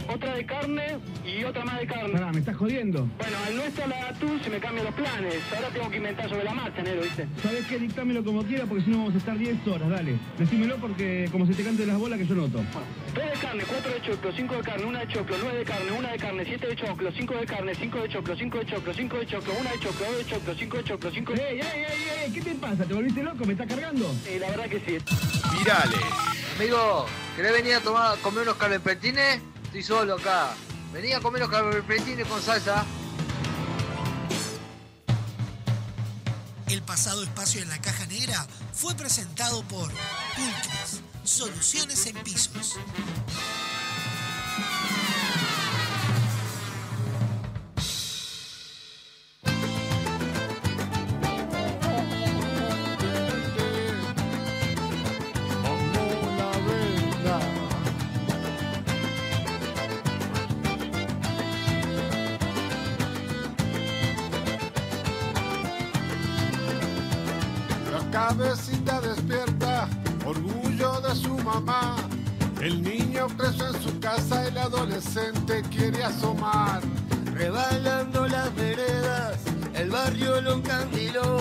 Speaker 32: Otra de carne y otra más de carne.
Speaker 31: Pará, ¿me estás jodiendo?
Speaker 32: Bueno, al no estar la atún se me cambian los planes. Ahora tengo que inventar sobre la marcha, negro, ¿viste?
Speaker 31: ¿Sabes qué? Dictámelo como quiera porque si no vamos a estar 10 horas, dale. Decímelo porque como se te cante las bolas que yo noto.
Speaker 32: Dos de carne, cuatro de choclo, cinco de carne, una de choclo, nueve de carne, una de carne, siete de choclo, cinco de carne, cinco de choclo, cinco de choclo, cinco de choclo, una de choclo, dos de choclo, cinco de choclo, cinco de...
Speaker 31: ¡Ey, ey, ey, ey! ¿Qué te pasa? ¿Te volviste loco? ¿Me estás cargando?
Speaker 32: Sí, la verdad que sí.
Speaker 2: virales,
Speaker 33: Amigo, ¿querés venir a tomar, comer unos calpetines? Estoy solo acá. Vení a comer unos calpetines con salsa.
Speaker 19: El pasado espacio en la caja negra fue presentado por Pulcris, soluciones en pisos.
Speaker 34: Asomar.
Speaker 21: Rebalando las veredas, el barrio lo encandiló.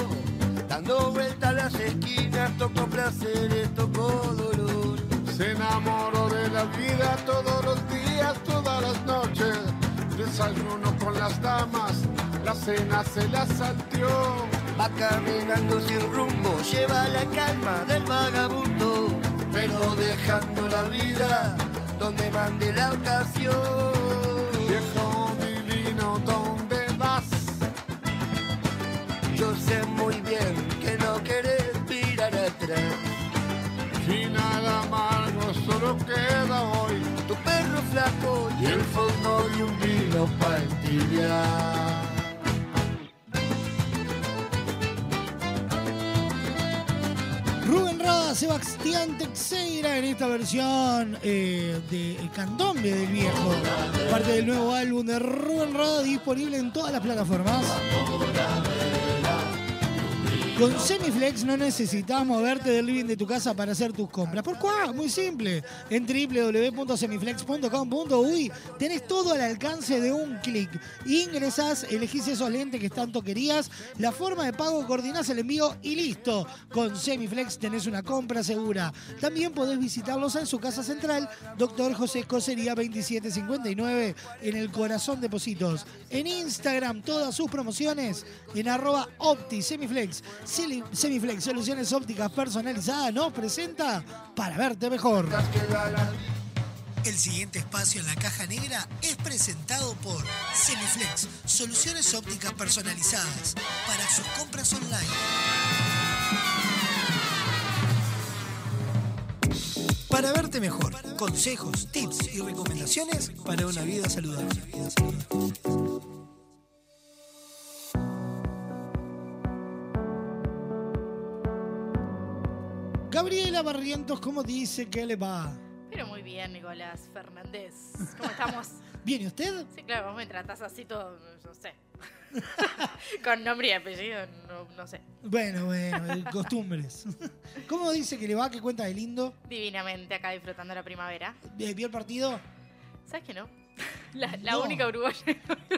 Speaker 21: Dando vuelta a las esquinas, tocó placeres, tocó dolor.
Speaker 34: Se enamoró de la vida todos los días, todas las noches. Desayuno con las damas, la cena se la salteó.
Speaker 21: Va caminando sin rumbo, lleva la calma del vagabundo. Pero dejando la vida donde mande la ocasión.
Speaker 34: Solo queda hoy.
Speaker 21: Tu perro flaco y el fondo de un vino para entibiar.
Speaker 3: Rubén Rada, Sebastián Teixeira en esta versión eh, de El Candombe del Viejo. Parte del nuevo álbum de Rubén Rada disponible en todas las plataformas. Con Semiflex no necesitas moverte del living de tu casa para hacer tus compras. ¿Por qué? Muy simple. En www.semiflex.com.uy tenés todo al alcance de un clic. Ingresás, elegís esos lentes que tanto querías, la forma de pago, coordinás el envío y listo. Con Semiflex tenés una compra segura. También podés visitarlos en su casa central, Doctor José Cosería 2759, en el corazón de Positos. En Instagram, todas sus promociones en arroba Opti Semiflex. Soluciones ópticas personalizadas, nos presenta para verte mejor.
Speaker 19: El siguiente espacio en la caja negra es presentado por Semiflex, soluciones ópticas personalizadas para sus compras online. Para verte mejor, consejos, tips y recomendaciones para una vida saludable.
Speaker 3: Gabriela Barrientos, ¿cómo dice que le va?
Speaker 30: Pero muy bien, Nicolás Fernández. ¿Cómo estamos?
Speaker 3: ¿Bien y usted?
Speaker 30: Sí, claro, vos me tratás así todo, no sé. Con nombre y apellido, no, no sé.
Speaker 3: Bueno, bueno, costumbres. ¿Cómo dice que le va? ¿Qué cuenta de lindo?
Speaker 30: Divinamente acá disfrutando la primavera.
Speaker 3: ¿Vio el partido?
Speaker 30: ¿Sabes que no? La, la
Speaker 3: No.
Speaker 30: única uruguaya.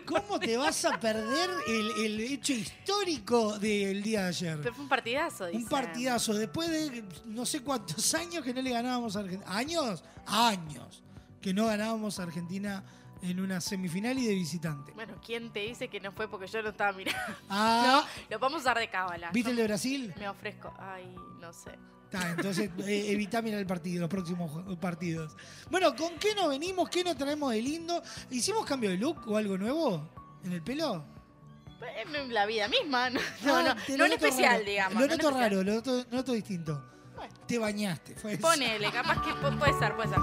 Speaker 3: ¿Cómo te vas a perder el, el hecho histórico del día de ayer?
Speaker 30: Pero fue un partidazo, dice.
Speaker 3: Un partidazo. Después de no sé cuántos años que no le ganábamos a Argentina. ¿Años? Años. Que no ganábamos a Argentina en una semifinal y de visitante.
Speaker 30: Bueno, ¿quién te dice que no fue porque yo no estaba mirando?
Speaker 3: Ah.
Speaker 30: No, lo vamos a usar de cábala.
Speaker 3: ¿Viste el de Brasil?
Speaker 30: Me ofrezco. Ay, no sé.
Speaker 3: Está, entonces eh, mirar el partido, los próximos partidos. Bueno, ¿con qué nos venimos? ¿Qué nos traemos de lindo? ¿Hicimos cambio de look o algo nuevo en el pelo?
Speaker 30: En la vida misma, no, no,
Speaker 3: Ah,
Speaker 30: no, no
Speaker 3: lo
Speaker 30: en especial,
Speaker 3: raro.
Speaker 30: digamos.
Speaker 3: Lo
Speaker 30: no
Speaker 3: noto raro, lo noto, noto distinto. Te bañaste, fue eso.
Speaker 30: Ponele, capaz que pu- puede ser, puede ser.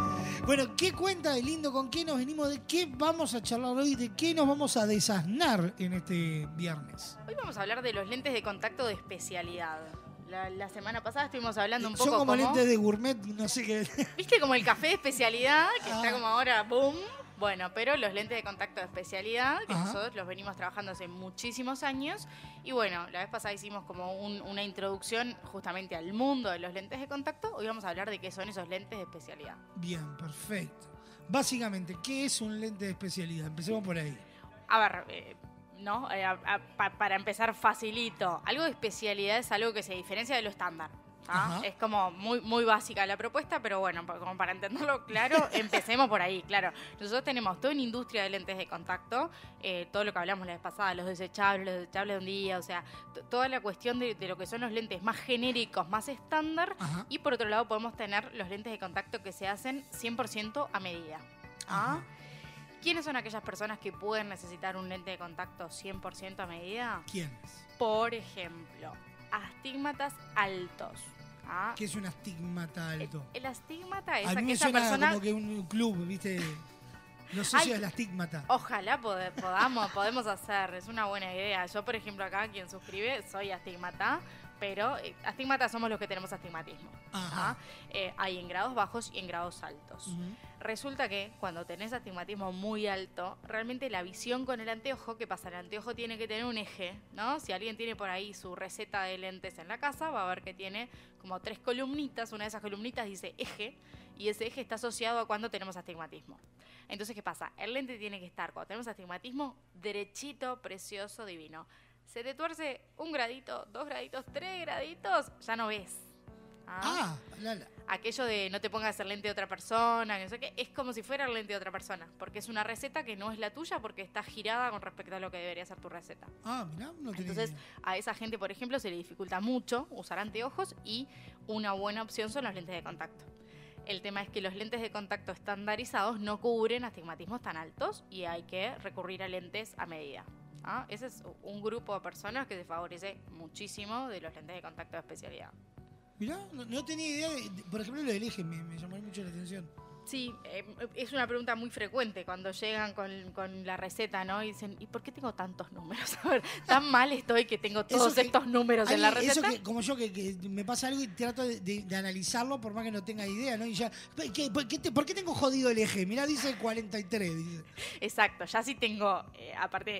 Speaker 3: Bueno, ¿qué cuenta de lindo? ¿Con qué nos venimos? ¿De qué vamos a charlar hoy? ¿De qué nos vamos a desasnar en este viernes?
Speaker 30: Hoy vamos a hablar de los lentes de contacto de especialidad. La, la semana pasada estuvimos hablando un
Speaker 3: Son
Speaker 30: poco
Speaker 3: como
Speaker 30: como-
Speaker 3: lentes de gourmet, no sé qué.
Speaker 30: ¿Viste como el café de especialidad? Que
Speaker 3: Ah.
Speaker 30: está como ahora, boom. Bueno, pero los lentes de contacto de especialidad, que
Speaker 3: Ajá.
Speaker 30: nosotros los venimos trabajando hace muchísimos años. Y bueno, la vez pasada hicimos como un- una introducción justamente al mundo de los lentes de contacto. Hoy vamos a hablar de qué son esos lentes de especialidad.
Speaker 3: Bien, perfecto. Básicamente, ¿qué es un lente de especialidad? Empecemos por ahí.
Speaker 30: A ver, eh, ¿no? Eh, a- a- pa- para empezar facilito, algo de especialidad es algo que se diferencia de lo estándar. ¿ah? Es como muy, muy básica la propuesta, pero bueno, como para entenderlo claro, empecemos por ahí, claro. Nosotros tenemos toda una industria de lentes de contacto, eh, todo lo que hablamos la vez pasada, los desechables, los desechables de un día, o sea, toda la cuestión de, de lo que son los lentes más genéricos, más estándar, y por otro lado podemos tener los lentes de contacto que se hacen 100% a medida. ¿ah? ¿Quiénes son aquellas personas que pueden necesitar un lente de contacto 100% a medida?
Speaker 3: ¿Quiénes?
Speaker 30: Por ejemplo, astigmatas altos. ¿ah?
Speaker 3: ¿Qué es un astigmata alto?
Speaker 30: El astigmata es
Speaker 3: A mí me
Speaker 30: aquella
Speaker 3: suena
Speaker 30: persona...
Speaker 3: como que un club, ¿viste? Los socios
Speaker 30: Ay,
Speaker 3: del astigmata.
Speaker 30: Ojalá pode- podamos, podemos hacer, es una buena idea. Yo, por ejemplo, acá, quien suscribe, soy astigmata, pero eh, astigmatas somos los que tenemos astigmatismo. ¿ah? Eh, hay en grados bajos y en grados altos. Resulta que cuando tenés astigmatismo muy alto, realmente la visión con el anteojo, ¿qué pasa? El anteojo tiene que tener un eje, ¿no? Si alguien tiene por ahí su receta de lentes en la casa, va a ver que tiene como tres columnitas, una de esas columnitas dice eje, y ese eje está asociado a cuando tenemos astigmatismo. Entonces, ¿qué pasa? El lente tiene que estar, cuando tenemos astigmatismo, derechito, precioso, divino. Se te tuerce un gradito, dos graditos, tres graditos, ya no ves.
Speaker 3: Ah, la, la.
Speaker 30: Aquello de no te pongas el lente de otra persona, que no sé qué, es como si fuera el lente de otra persona, porque es una receta que no es la tuya porque está girada con respecto a lo que debería ser tu receta.
Speaker 3: Ah, mirá, no tenía
Speaker 30: Entonces,
Speaker 3: idea.
Speaker 30: a esa gente, por ejemplo, se le dificulta mucho usar anteojos y una buena opción son los lentes de contacto. El tema es que los lentes de contacto estandarizados no cubren astigmatismos tan altos y hay que recurrir a lentes a medida. ¿Ah? Ese es un grupo de personas que se favorece muchísimo de los lentes de contacto de especialidad.
Speaker 3: Mirá, no, tenía idea, de, por ejemplo, lo del eje me llamó mucho la atención.
Speaker 30: Sí, eh, es una pregunta muy frecuente cuando llegan con, con la receta, ¿no? Y dicen, ¿y por qué tengo tantos números? A ver, tan mal estoy que tengo todos
Speaker 3: que-
Speaker 30: estos números en la receta.
Speaker 3: Eso que, como yo, que, que me pasa algo y trato de, de- de analizarlo por más que no tenga idea, ¿no? Y ya, ¿qué- por, qué te- por qué tengo jodido el eje? Mirá, dice 43. Dice.
Speaker 30: Exacto, ya sí tengo, eh, aparte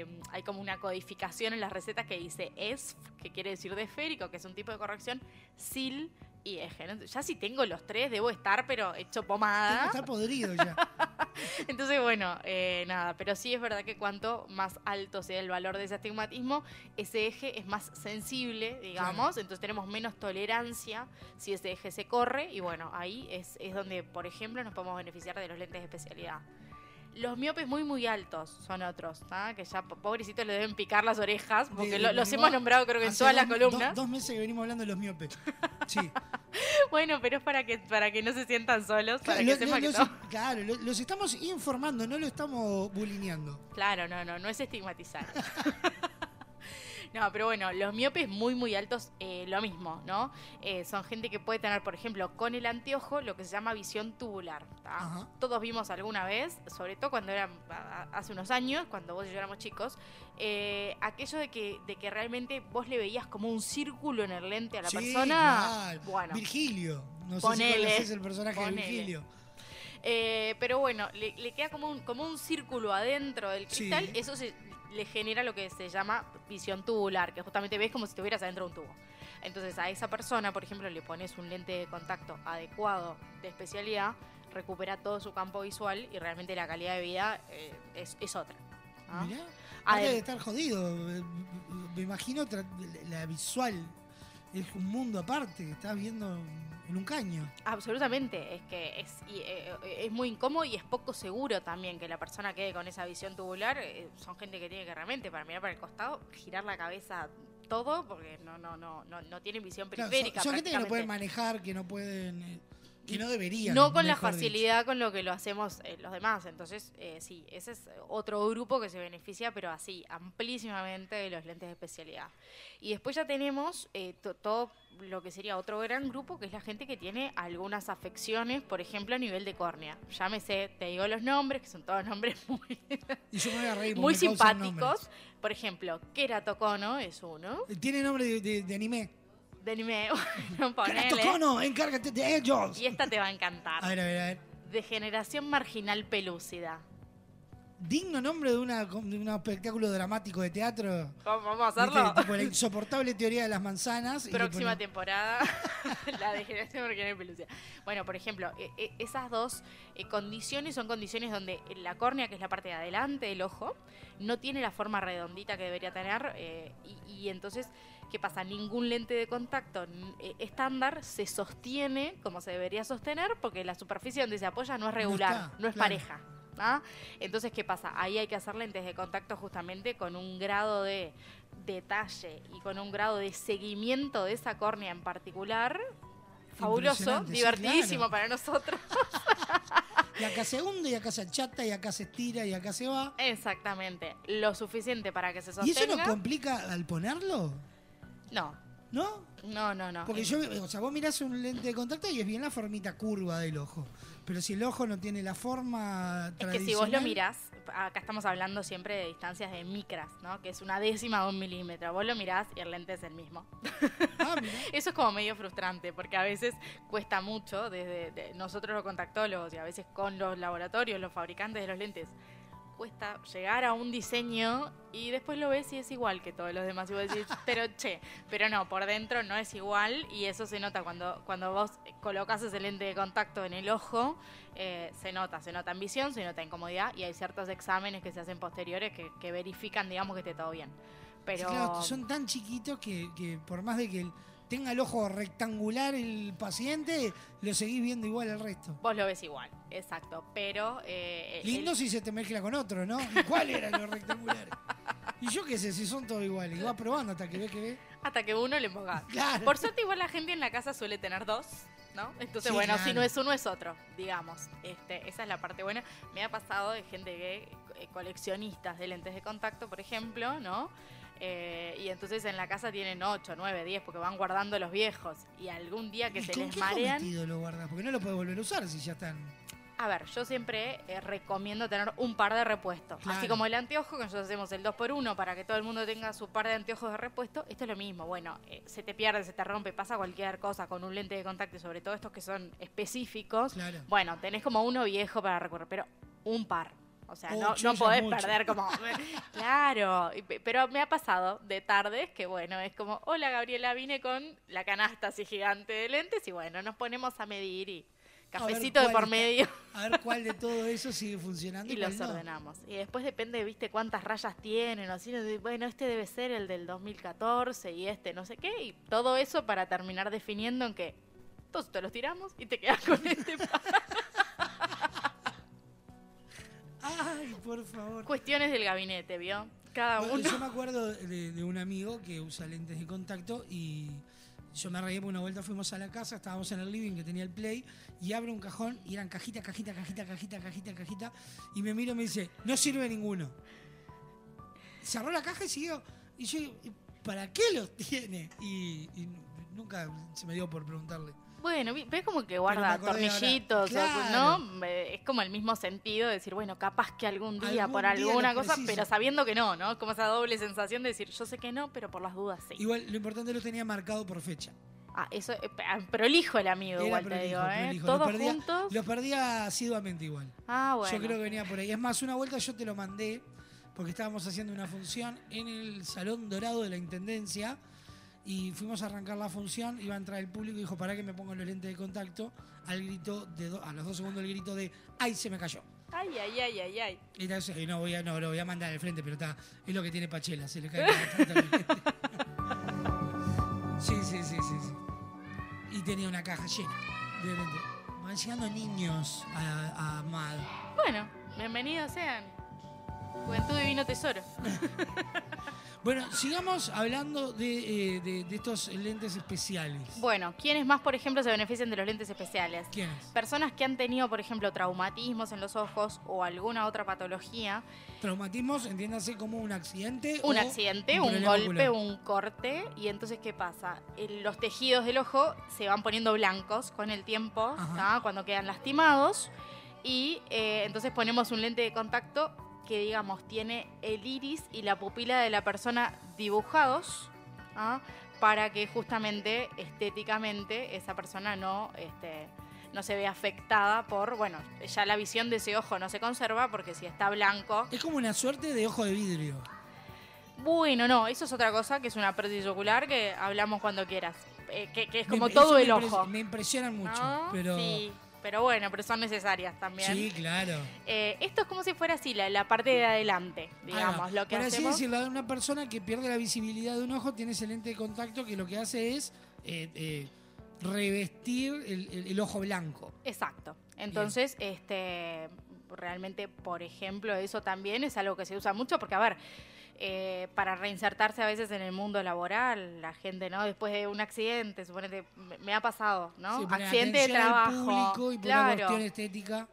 Speaker 30: eh, hay como una codificación en las recetas que dice ESF, que quiere decir de esférico, que es un tipo de corrección, SIL y eje. ¿no? Ya si tengo los tres, debo estar pero hecho pomada.
Speaker 3: Está podrido ya.
Speaker 30: Entonces, bueno, eh, nada, pero sí es verdad que cuanto más alto sea el valor de ese astigmatismo, ese eje es más sensible, digamos, entonces tenemos menos tolerancia si ese eje se corre y bueno, ahí es, es donde, por ejemplo, nos podemos beneficiar de los lentes de especialidad. Los miopes muy, muy altos son otros, ¿tá? que ya po- pobrecitos le deben picar las orejas, porque
Speaker 3: De-
Speaker 30: lo- los hemos nombrado creo que en las
Speaker 3: dos-
Speaker 30: columnas.
Speaker 3: Dos, dos meses que venimos hablando de los miopes. Sí.
Speaker 30: Bueno, pero es para que, para que no se sientan solos, para
Speaker 3: Claro,
Speaker 30: que
Speaker 3: lo-
Speaker 30: sepan que
Speaker 3: los,
Speaker 30: no.
Speaker 3: claro, lo- los estamos informando, no lo estamos bulineando.
Speaker 30: Claro, no, no, no es estigmatizar. No, pero bueno, los miopes muy, muy altos, eh, lo mismo, ¿no? Eh, son gente que puede tener, por ejemplo, con el anteojo lo que se llama visión tubular. Todos vimos alguna vez, sobre todo cuando eran hace unos años, cuando vos y yo éramos chicos, eh, aquello de que, de que realmente vos le veías como un círculo en el lente a la
Speaker 3: Sí,
Speaker 30: persona.
Speaker 3: claro.
Speaker 30: Bueno,
Speaker 3: Virgilio. No sé si conoces el personaje
Speaker 30: Ponele.
Speaker 3: de Virgilio.
Speaker 30: Eh, pero bueno, le, le queda como un, como un círculo adentro del
Speaker 3: Sí.
Speaker 30: cristal, eso se- le genera lo que se llama visión tubular, que justamente ves como si estuvieras adentro de un tubo. Entonces a esa persona, por ejemplo, le pones un lente de contacto adecuado de especialidad, recupera todo su campo visual y realmente la calidad de vida eh, es, es otra. ¿no?
Speaker 3: Mirá, de estar jodido. Me imagino la visual. Es un mundo aparte, estás viendo en un caño.
Speaker 30: Absolutamente, es que es, y, eh, es muy incómodo y es poco seguro también que la persona quede con esa visión tubular. eh, son gente que tiene que realmente, para mirar para el costado, girar la cabeza todo, porque no no no no, no tienen visión
Speaker 3: Claro,
Speaker 30: periférica.
Speaker 3: son, son gente que no pueden manejar, que no pueden. eh, que no deberían.
Speaker 30: No con la
Speaker 3: dicho.
Speaker 30: facilidad con lo que lo hacemos eh, los demás. Entonces, eh, sí, ese es otro grupo que se beneficia, pero así, amplísimamente de los lentes de especialidad. Y después ya tenemos eh, to- todo lo que sería otro gran grupo, que es la gente que tiene algunas afecciones, por ejemplo, a nivel de córnea. Llámese, te digo los nombres, que son todos nombres muy,
Speaker 3: Y yo me voy a reír porque
Speaker 30: muy simpáticos. Por ejemplo, keratocono es uno.
Speaker 3: Tiene nombre de, de- de anime.
Speaker 30: De anime, bueno, ponele.
Speaker 3: Keratocono, encárgate de ellos.
Speaker 30: Y esta te va a encantar.
Speaker 3: A ver, a ver, a ver.
Speaker 30: Degeneración marginal pelúcida.
Speaker 3: Digno nombre de, una, de un espectáculo dramático de teatro.
Speaker 30: Vamos vamos a hacerlo.
Speaker 3: ¿Viste? Tipo la insoportable teoría de las manzanas.
Speaker 30: Próxima temporada, la degeneración marginal pelúcida. Bueno, por ejemplo, e- e- esas dos eh, condiciones son condiciones donde la córnea, que es la parte de adelante del ojo, no tiene la forma redondita que debería tener eh, y, y entonces, ¿qué pasa? Ningún lente de contacto eh, estándar se sostiene como se debería sostener porque la superficie donde se apoya no es regular, no,
Speaker 3: está,
Speaker 30: es
Speaker 3: claro.
Speaker 30: pareja. ¿ah? Entonces, ¿qué pasa? Ahí hay que hacer lentes de contacto justamente con un grado de detalle y con un grado de seguimiento de esa córnea en particular. Fabuloso,
Speaker 3: sí,
Speaker 30: divertidísimo
Speaker 3: claro.
Speaker 30: para nosotros.
Speaker 3: Y acá se hunde, y acá se achata, y acá se estira, y acá se va.
Speaker 30: Exactamente. Lo suficiente para que se
Speaker 3: ¿Y eso
Speaker 30: sostenga.
Speaker 3: nos complica al ponerlo?
Speaker 30: No.
Speaker 3: ¿No?
Speaker 30: No, no, no.
Speaker 3: Porque
Speaker 30: Es-
Speaker 3: yo, o sea, vos mirás un lente de contacto y es bien la formita curva del ojo. Pero si el ojo no tiene la forma
Speaker 30: Es que si vos lo
Speaker 3: tradicional-
Speaker 30: mirás, acá estamos hablando siempre de distancias de micras, ¿no? Que es una décima de un milímetro. Vos lo mirás y el lente es el mismo.
Speaker 3: Ah,
Speaker 30: Eso es como medio frustrante, porque a veces cuesta mucho, desde de- nosotros los contactólogos y a veces con los laboratorios, los fabricantes de los lentes, cuesta llegar a un diseño y después lo ves y es igual que todos los demás. Y vos decís, pero che, pero no, por dentro no es igual y eso se nota cuando, cuando vos colocas ese lente de contacto en el ojo, eh, se nota, se nota en visión, se nota en comodidad y hay ciertos exámenes que se hacen posteriores que, que verifican, digamos, que esté todo bien. Pero
Speaker 3: Sí, claro, son tan chiquitos que, que por más de que el- tenga el ojo rectangular el paciente, lo seguís viendo igual al resto.
Speaker 30: vos lo ves igual, exacto. Pero... eh, el-
Speaker 3: Lindo si se te mezcla con otro, ¿no? ¿Y ¿Cuál era los rectangulares? Y yo qué sé, si son todos iguales. Y vas probando hasta que ves que ves.
Speaker 30: Hasta que uno le ponga.
Speaker 3: Claro.
Speaker 30: Por suerte igual la gente en la casa suele tener dos, ¿no? Entonces,
Speaker 3: Sí,
Speaker 30: bueno,
Speaker 3: claro.
Speaker 30: si no es uno es otro, digamos. Este, esa es la parte buena. Me ha pasado de gente que eh, coleccionistas de lentes de contacto, por ejemplo, ¿no? Eh, y entonces en la casa tienen 8, 9, 10 porque van guardando los viejos y algún día que
Speaker 3: ¿Y
Speaker 30: se
Speaker 3: con
Speaker 30: les
Speaker 3: qué
Speaker 30: marean.
Speaker 3: lo guardas? Porque no lo puedes volver a usar si ya están.
Speaker 30: A ver, yo siempre eh, recomiendo tener un par de repuestos. Así como el anteojo, que nosotros hacemos el 2x1 para que todo el mundo tenga su par de anteojos de repuesto, esto es lo mismo. Bueno, eh, se te pierde, se te rompe, pasa cualquier cosa con un lente de contacto, sobre todo estos que son específicos.
Speaker 3: Claro.
Speaker 30: Bueno, tenés como uno viejo para recorrer, pero un par. O sea, no,
Speaker 3: Ocho
Speaker 30: no
Speaker 3: ya
Speaker 30: podés
Speaker 3: mucho.
Speaker 30: perder como... claro, pero me ha pasado de tardes que, bueno, es como, hola Gabriela, vine con la canasta así gigante de lentes y bueno, nos ponemos a medir y cafecito de por medio.
Speaker 3: A ver cuál de todo eso sigue funcionando y,
Speaker 30: Y los
Speaker 3: no.
Speaker 30: ordenamos. Y después depende, viste, cuántas rayas tienen. O así, de, bueno, este debe ser el del 2014 y este no sé qué. Y todo eso para terminar definiendo en que todos te los tiramos y te quedas con este.
Speaker 3: Ay, por favor.
Speaker 30: Cuestiones del gabinete, ¿vio? Cada
Speaker 3: Bueno,
Speaker 30: uno.
Speaker 3: Yo me acuerdo de, de un amigo que usa lentes de contacto y yo me reí porque una vuelta fuimos a la casa, estábamos en el living que tenía el play y abre un cajón y eran cajita, cajita, cajita, cajita, cajita, cajita y me miro y me dice, no sirve ninguno. Cerró la caja y siguió. Y yo, "¿Y ¿para qué los tiene? Y, y nunca se me dio por preguntarle.
Speaker 30: Bueno, ves como que guarda tornillitos, o-
Speaker 3: Claro.
Speaker 30: ¿no? Es como el mismo sentido de decir, bueno, capaz que algún día
Speaker 3: Algún
Speaker 30: por alguna cosa,
Speaker 3: preciso.
Speaker 30: pero sabiendo que no, ¿no? Como esa doble sensación de decir, yo sé que no, pero por las dudas sí.
Speaker 3: Igual lo importante lo tenía marcado por fecha.
Speaker 30: Ah, eso, eh, ah, prolijo el amigo,
Speaker 3: Era
Speaker 30: igual te
Speaker 3: prolijo,
Speaker 30: digo, ¿eh?
Speaker 3: prolijo.
Speaker 30: Todos
Speaker 3: Los perdía,
Speaker 30: juntos.
Speaker 3: los perdía asiduamente igual.
Speaker 30: Ah, bueno.
Speaker 3: Yo creo que venía por ahí. Es más, una vuelta yo te lo mandé porque estábamos haciendo una función en el Salón Dorado de la Intendencia y fuimos a arrancar la función, iba a entrar el público y dijo, para que me pongan los lentes de contacto, al grito de do- a los dos segundos el grito de ¡ay, se me cayó!
Speaker 30: Ay, ay, ay, ay, ay.
Speaker 3: Y entonces, y no, voy a, no, lo voy a mandar al frente, pero está, es lo que tiene Pachela, se le cae. Sí, sí, sí, sí, sí. Y tenía una caja llena de lentes. Van llegando niños a, a MAD.
Speaker 30: Bueno, bienvenidos sean. Juventud Divino Tesoro.
Speaker 3: Bueno, sigamos hablando de, eh, de- de estos lentes especiales.
Speaker 30: Bueno, ¿quiénes más, por ejemplo, se benefician de los lentes especiales?
Speaker 3: ¿Quiénes?
Speaker 30: Personas que han tenido, por ejemplo, traumatismos en los ojos o alguna otra patología.
Speaker 3: Traumatismos, entiéndase como un accidente.
Speaker 30: Un
Speaker 3: o
Speaker 30: accidente,
Speaker 3: un
Speaker 30: golpe,
Speaker 3: ocular.
Speaker 30: un corte. Y entonces, ¿qué pasa? Los tejidos del ojo se van poniendo blancos con el tiempo, cuando quedan lastimados. Y eh, entonces ponemos un lente de contacto que, digamos, tiene el iris y la pupila de la persona dibujados. ¿ah? Para que justamente estéticamente esa persona no, este, no se vea afectada por, bueno, ya la visión de ese ojo no se conserva porque si está blanco,
Speaker 3: Es como una suerte de ojo de vidrio.
Speaker 30: bueno, no, eso es otra cosa, que es una prótesis ocular que hablamos cuando quieras. Eh, que, que es como
Speaker 3: Me-
Speaker 30: todo el ojo.
Speaker 3: Me impresionan mucho,
Speaker 30: ¿no?
Speaker 3: pero...
Speaker 30: Sí, pero bueno, pero son necesarias también.
Speaker 3: Sí, claro.
Speaker 30: Eh, esto es como si fuera así, la, la parte de adelante, digamos,
Speaker 3: Ahí va.
Speaker 30: lo que
Speaker 3: Por así
Speaker 30: hacemos.
Speaker 3: decirlo, de una persona que pierde la visibilidad de un ojo tiene ese lente de contacto que lo que hace es eh, eh, revestir el, el- el ojo blanco.
Speaker 30: Exacto. Entonces, este realmente, por ejemplo, eso también es algo que se usa mucho porque, a ver, eh, para reinsertarse a veces en el mundo laboral, la gente, ¿no? Después de un accidente, suponete, me, me ha pasado, ¿no?
Speaker 3: Sí,
Speaker 30: accidente de trabajo.
Speaker 3: público y por una
Speaker 30: claro.
Speaker 3: cuestión estética.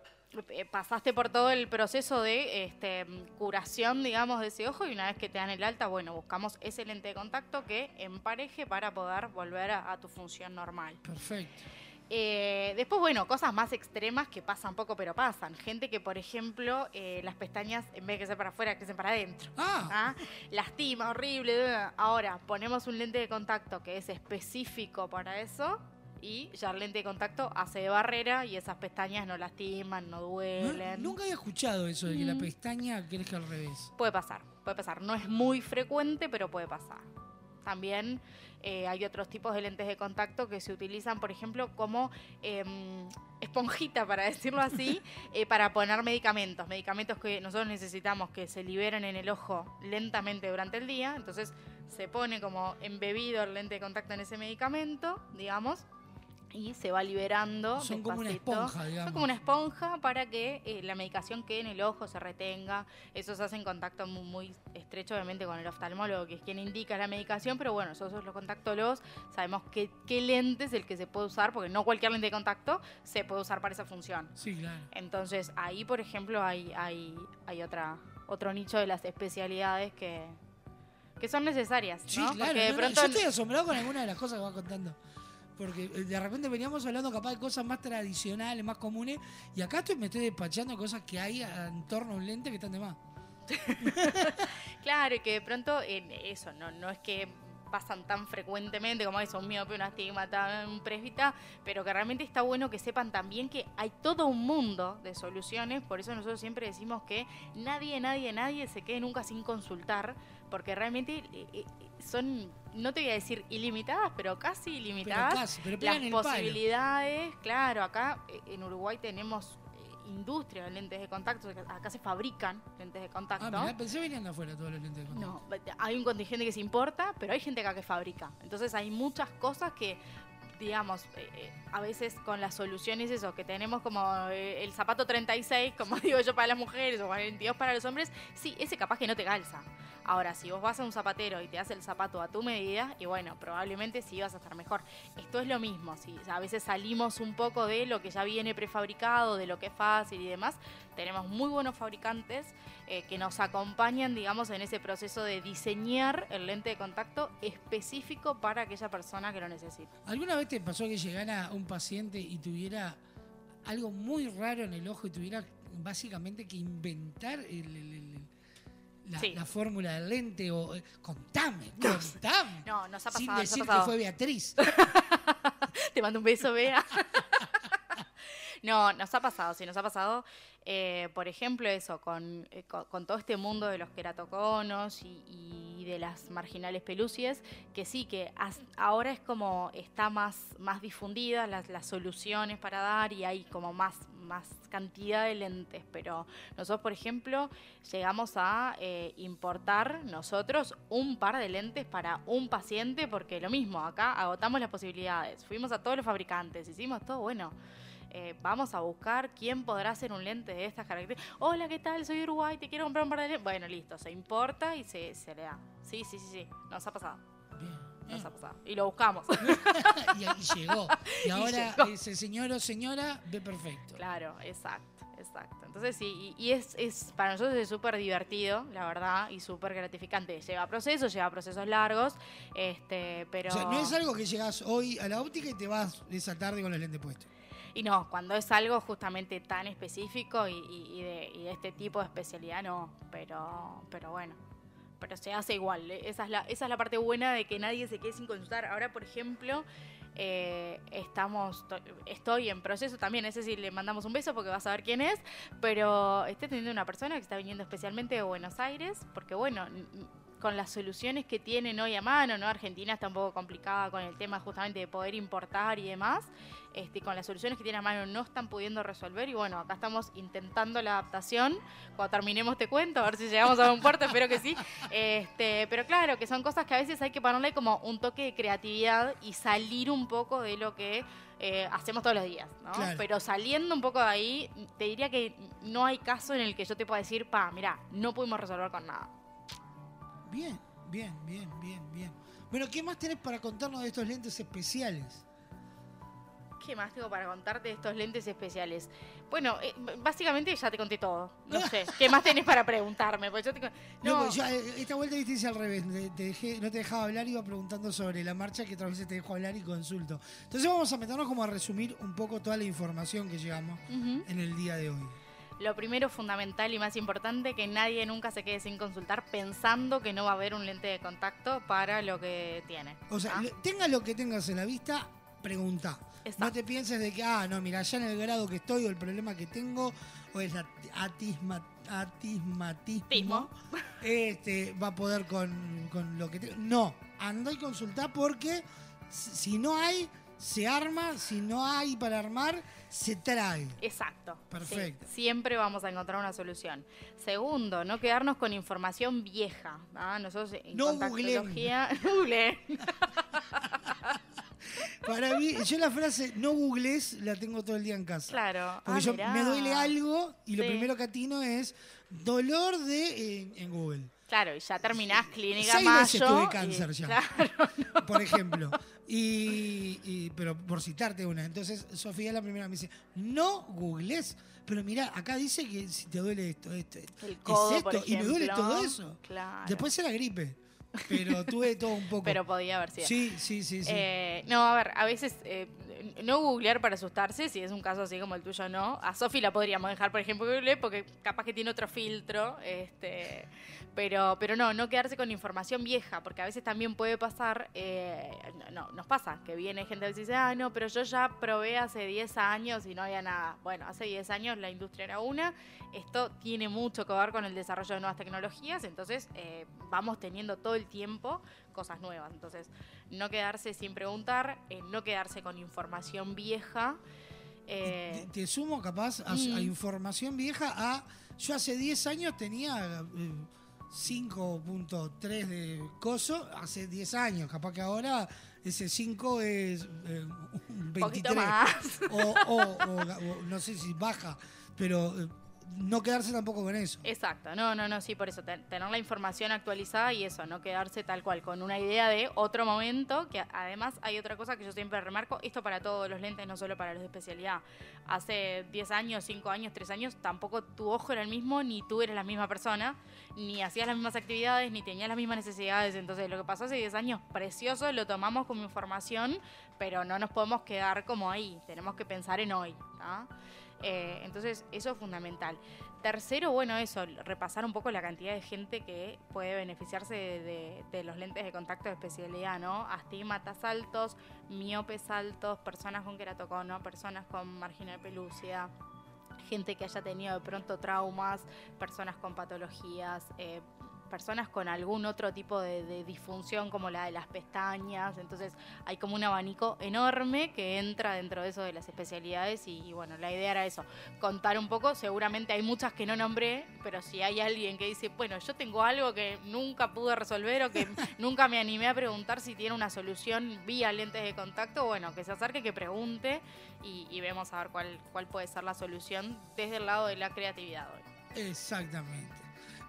Speaker 30: eh, pasaste por todo el proceso de este, curación, digamos, de ese ojo y una vez que te dan el alta, bueno, buscamos ese lente de contacto que empareje para poder volver a, a tu función normal.
Speaker 3: Perfecto.
Speaker 30: Eh, después, bueno, cosas más extremas que pasan poco, pero pasan. Gente que, por ejemplo, eh, las pestañas, en vez de que sean para afuera, crecen para adentro.
Speaker 3: Ah.
Speaker 30: Lastima, horrible. Ahora, ponemos un lente de contacto que es específico para eso. Y ya el lente de contacto hace de barrera y esas pestañas no lastiman, no
Speaker 3: No-
Speaker 30: duelen.
Speaker 3: nunca había escuchado eso de que la
Speaker 30: Mm.
Speaker 3: pestaña crezca al revés.
Speaker 30: Puede pasar, puede pasar. No es muy frecuente, pero puede pasar. También eh, hay otros tipos de lentes de contacto que se utilizan, por ejemplo, como em, esponjita, para decirlo así, eh, para poner medicamentos. Medicamentos que nosotros necesitamos que se liberen en el ojo lentamente durante el día. Entonces se pone como embebido el lente de contacto en ese medicamento, digamos. Y se va liberando.
Speaker 3: Son como una esponja, digamos.
Speaker 30: Son como una esponja para que eh, la medicación quede en el ojo, se retenga. Eso se hace en contacto muy, muy estrecho, obviamente, con el oftalmólogo, que es quien indica la medicación. Pero bueno, nosotros los contactólogos sabemos qué, qué lente es el que se puede usar, porque no cualquier lente de contacto se puede usar para esa función.
Speaker 3: Sí, claro.
Speaker 30: Entonces, ahí, por ejemplo, hay, hay, hay otra, otro nicho de las especialidades que, que son necesarias.
Speaker 3: Sí,
Speaker 30: ¿no?
Speaker 3: claro.
Speaker 30: Porque de
Speaker 3: no, no,
Speaker 30: pronto
Speaker 3: Yo estoy asombrado con alguna de las cosas que va contando. Porque eh, de repente veníamos hablando capaz de cosas más tradicionales, más comunes, y acá estoy, me estoy despachando cosas que hay en torno a un lente que están de más.
Speaker 30: Claro, y que de pronto en eso, no, no es que pasan tan frecuentemente como eso, un miope, un astigmata, un presbita, pero que realmente está bueno que sepan también que hay todo un mundo de soluciones, por eso nosotros siempre decimos que nadie, nadie, nadie se quede nunca sin consultar, porque realmente eh, eh, son, no te voy a decir ilimitadas, pero casi ilimitadas
Speaker 3: casi, pero
Speaker 30: las
Speaker 3: palo.
Speaker 30: posibilidades, claro, acá eh, en Uruguay tenemos industria de lentes de contacto, acá se fabrican lentes de contacto.
Speaker 3: Ah, mirá, pensé venían de afuera todos los lentes de contacto.
Speaker 30: No, hay un contingente que se importa, pero hay gente acá que fabrica. Entonces hay muchas cosas que, digamos, eh, eh, a veces con las soluciones eso, que tenemos como eh, el zapato 36, como digo yo para las mujeres, o 42 para los hombres, sí, ese capaz que no te calza. Ahora, si vos vas a un zapatero y te hace el zapato a tu medida, y bueno, probablemente sí vas a estar mejor. Esto es lo mismo, si a veces salimos un poco de lo que ya viene prefabricado, de lo que es fácil y demás, tenemos muy buenos fabricantes eh, que nos acompañan, digamos, en ese proceso de diseñar el lente de contacto específico para aquella persona que lo necesita.
Speaker 3: ¿Alguna vez te pasó que llegara un paciente y tuviera algo muy raro en el ojo y tuviera básicamente que inventar el- el- el- la,
Speaker 30: Sí.
Speaker 3: la fórmula del lente? O, eh, contame, contame.
Speaker 30: No, nos ha
Speaker 3: Sin
Speaker 30: pasado, nos ha
Speaker 3: decir que
Speaker 30: pasado.
Speaker 3: fue Beatriz.
Speaker 30: Te mando un beso, Bea. no, nos ha pasado, sí, nos ha pasado. eh, por ejemplo, eso, con, eh, con, con todo este mundo de los queratoconos y, y de las marginales pelucies, que sí, que ahora es como está más, más difundida las, las soluciones para dar y hay como más, más cantidad de lentes. Pero nosotros, por ejemplo, llegamos a eh, importar nosotros un par de lentes para un paciente, porque lo mismo, acá agotamos las posibilidades. Fuimos a todos los fabricantes, hicimos todo, bueno. Eh, vamos a buscar quién podrá hacer un lente de estas características. Hola, ¿qué tal? Soy Uruguay, te quiero comprar un par de lentes. Bueno, listo, se importa y se, se le da. Sí, sí, sí, sí, nos ha pasado. Nos ha pasado. Y lo buscamos.
Speaker 3: y, y llegó. Y ahora
Speaker 30: llegó.
Speaker 3: ese señor o señora ve perfecto.
Speaker 30: Claro, exacto, exacto. Entonces sí, y, y es, es para nosotros es súper divertido, la verdad, y súper gratificante. Lleva procesos, lleva procesos largos, este, pero...
Speaker 3: O sea, no es algo que llegas hoy a la óptica y te vas esa tarde con los lentes puestos.
Speaker 30: Y no, cuando es algo justamente tan específico y, y- y de, y de este tipo de especialidad, no. Pero, pero bueno, pero se hace igual. Esa es, la, esa es la parte buena de que nadie se quede sin consultar. Ahora, por ejemplo, eh, estamos, to- estoy en proceso también, ese sí le mandamos un beso porque vas a ver quién es, pero estoy teniendo una persona que está viniendo especialmente de Buenos Aires, porque bueno, con las soluciones que tienen hoy a mano, ¿no? Argentina está un poco complicada con el tema justamente de poder importar y demás. Este, con las soluciones que tienen a mano no están pudiendo resolver y bueno, acá estamos intentando la adaptación. Cuando terminemos te cuento, a ver si llegamos a un puerto, espero que sí. Este, pero claro, que son cosas que a veces hay que ponerle como un toque de creatividad y salir un poco de lo que eh, hacemos todos los días, ¿no?
Speaker 3: Claro.
Speaker 30: Pero saliendo un poco de ahí, te diría que no hay caso en el que yo te pueda decir, pa, mira, no pudimos resolver con nada.
Speaker 3: Bien, bien, bien, bien, bien. Bueno, ¿qué más tenés para contarnos de estos lentes especiales?
Speaker 30: ¿Qué más tengo para contarte de estos lentes especiales? Bueno, eh, básicamente ya te conté todo. No sé. ¿Qué más tenés para preguntarme? Pues yo te
Speaker 3: No,
Speaker 30: no,
Speaker 3: pues yo, eh, esta vuelta viste hice al revés. Te- te dejé- no te dejaba hablar, iba preguntando sobre la marcha que otras veces te dejo hablar y consulto. Entonces vamos a meternos como a resumir un poco toda la información que llegamos en el día de hoy.
Speaker 30: Lo primero, fundamental y más importante, que nadie nunca se quede sin consultar pensando que no va a haber un lente de contacto para lo que tiene.
Speaker 3: O sea,
Speaker 30: ¿ah?
Speaker 3: tenga lo que tengas en la vista, pregunta. No te pienses de que, ah, no, mira, ya en el grado que estoy o el problema que tengo o el at- atisma- atismatismo este, va a poder con, con lo que tengo. No, anda y consulta porque si no hay, se arma, si no hay para armar, se trae.
Speaker 30: Exacto.
Speaker 3: Perfecto.
Speaker 30: Sí, siempre vamos a encontrar una solución. Segundo, no quedarnos con información vieja. ¿ah? Nosotros en
Speaker 3: No
Speaker 30: contactología. No googleen.
Speaker 3: Para mí, yo la frase no googles la tengo todo el día en casa.
Speaker 30: Claro.
Speaker 3: Porque
Speaker 30: Ah,
Speaker 3: yo
Speaker 30: mirá.
Speaker 3: me duele algo y lo primero que atino es dolor de en, en Google.
Speaker 30: Claro, y ya terminás clínica
Speaker 3: Seis
Speaker 30: mayo.
Speaker 3: veces tuve
Speaker 30: y-
Speaker 3: cáncer ya.
Speaker 30: Claro,
Speaker 3: Por ejemplo. Y, y- pero por citarte una. Entonces, Sofía la primera me dice, no googles. Pero mira, acá dice que si te duele esto, esto, esto,
Speaker 30: El
Speaker 3: es
Speaker 30: codo,
Speaker 3: esto,
Speaker 30: por
Speaker 3: y me duele todo eso.
Speaker 30: Claro.
Speaker 3: Después era gripe. Pero tuve todo un poco.
Speaker 30: Pero podía haber sido.
Speaker 3: Sí, sí, sí, sí.
Speaker 30: Eh, no, a ver, a veces eh, no googlear para asustarse, si es un caso así como el tuyo, no. A Sofi la podríamos dejar, por ejemplo, porque capaz que tiene otro filtro. Este, pero, pero no, no quedarse con información vieja, porque a veces también puede pasar, eh, no, nos pasa, que viene gente que dice, ah, no, pero yo ya probé hace 10 años y no había nada. Bueno, hace 10 años la industria era una, esto tiene mucho que ver con el desarrollo de nuevas tecnologías, entonces eh, vamos teniendo todo el tiempo cosas nuevas. Entonces, no quedarse sin preguntar, eh, no quedarse con información vieja. eh,
Speaker 3: Te sumo capaz a,
Speaker 30: Mm.
Speaker 3: a información vieja a... Yo hace 10 años tenía eh, 5.3 de coso, hace 10 años. Capaz que ahora ese 5 es eh, un 23.
Speaker 30: Poquito más.
Speaker 3: O, o- o- o no sé si baja, pero eh, no quedarse tampoco con eso.
Speaker 30: Exacto, no, no, no, sí, por eso, ten- tener la información actualizada y eso, no quedarse tal cual, con una idea de otro momento, que además hay otra cosa que yo siempre remarco, esto para todos los lentes, no solo para los de especialidad. Hace 10 años, 5 años, 3 años, tampoco tu ojo era el mismo, ni tú eres la misma persona, ni hacías las mismas actividades, ni tenías las mismas necesidades. Entonces, lo que pasó hace 10 años, precioso, lo tomamos como información, pero no nos podemos quedar como ahí, tenemos que pensar en hoy. ¿tá? Eh, entonces, eso es fundamental. Tercero, bueno, eso, repasar un poco la cantidad de gente que puede beneficiarse de, los lentes de contacto de especialidad, ¿no? Astigmatas altos, miopes altos, personas con queratocono, personas con marginal pelucia, gente que haya tenido de pronto traumas, personas con patologías, eh, personas con algún otro tipo de, de disfunción como la de las pestañas. Entonces hay como un abanico enorme que entra dentro de eso de las especialidades y, y bueno, la idea era eso, contar un poco. Seguramente hay muchas que no nombré, pero si hay alguien que dice, bueno, yo tengo algo que nunca pude resolver o que nunca me animé a preguntar si tiene una solución vía lentes de contacto, bueno, que se acerque, que pregunte y, y vemos a ver cuál, cuál puede ser la solución desde el lado de la creatividad hoy.
Speaker 3: Exactamente.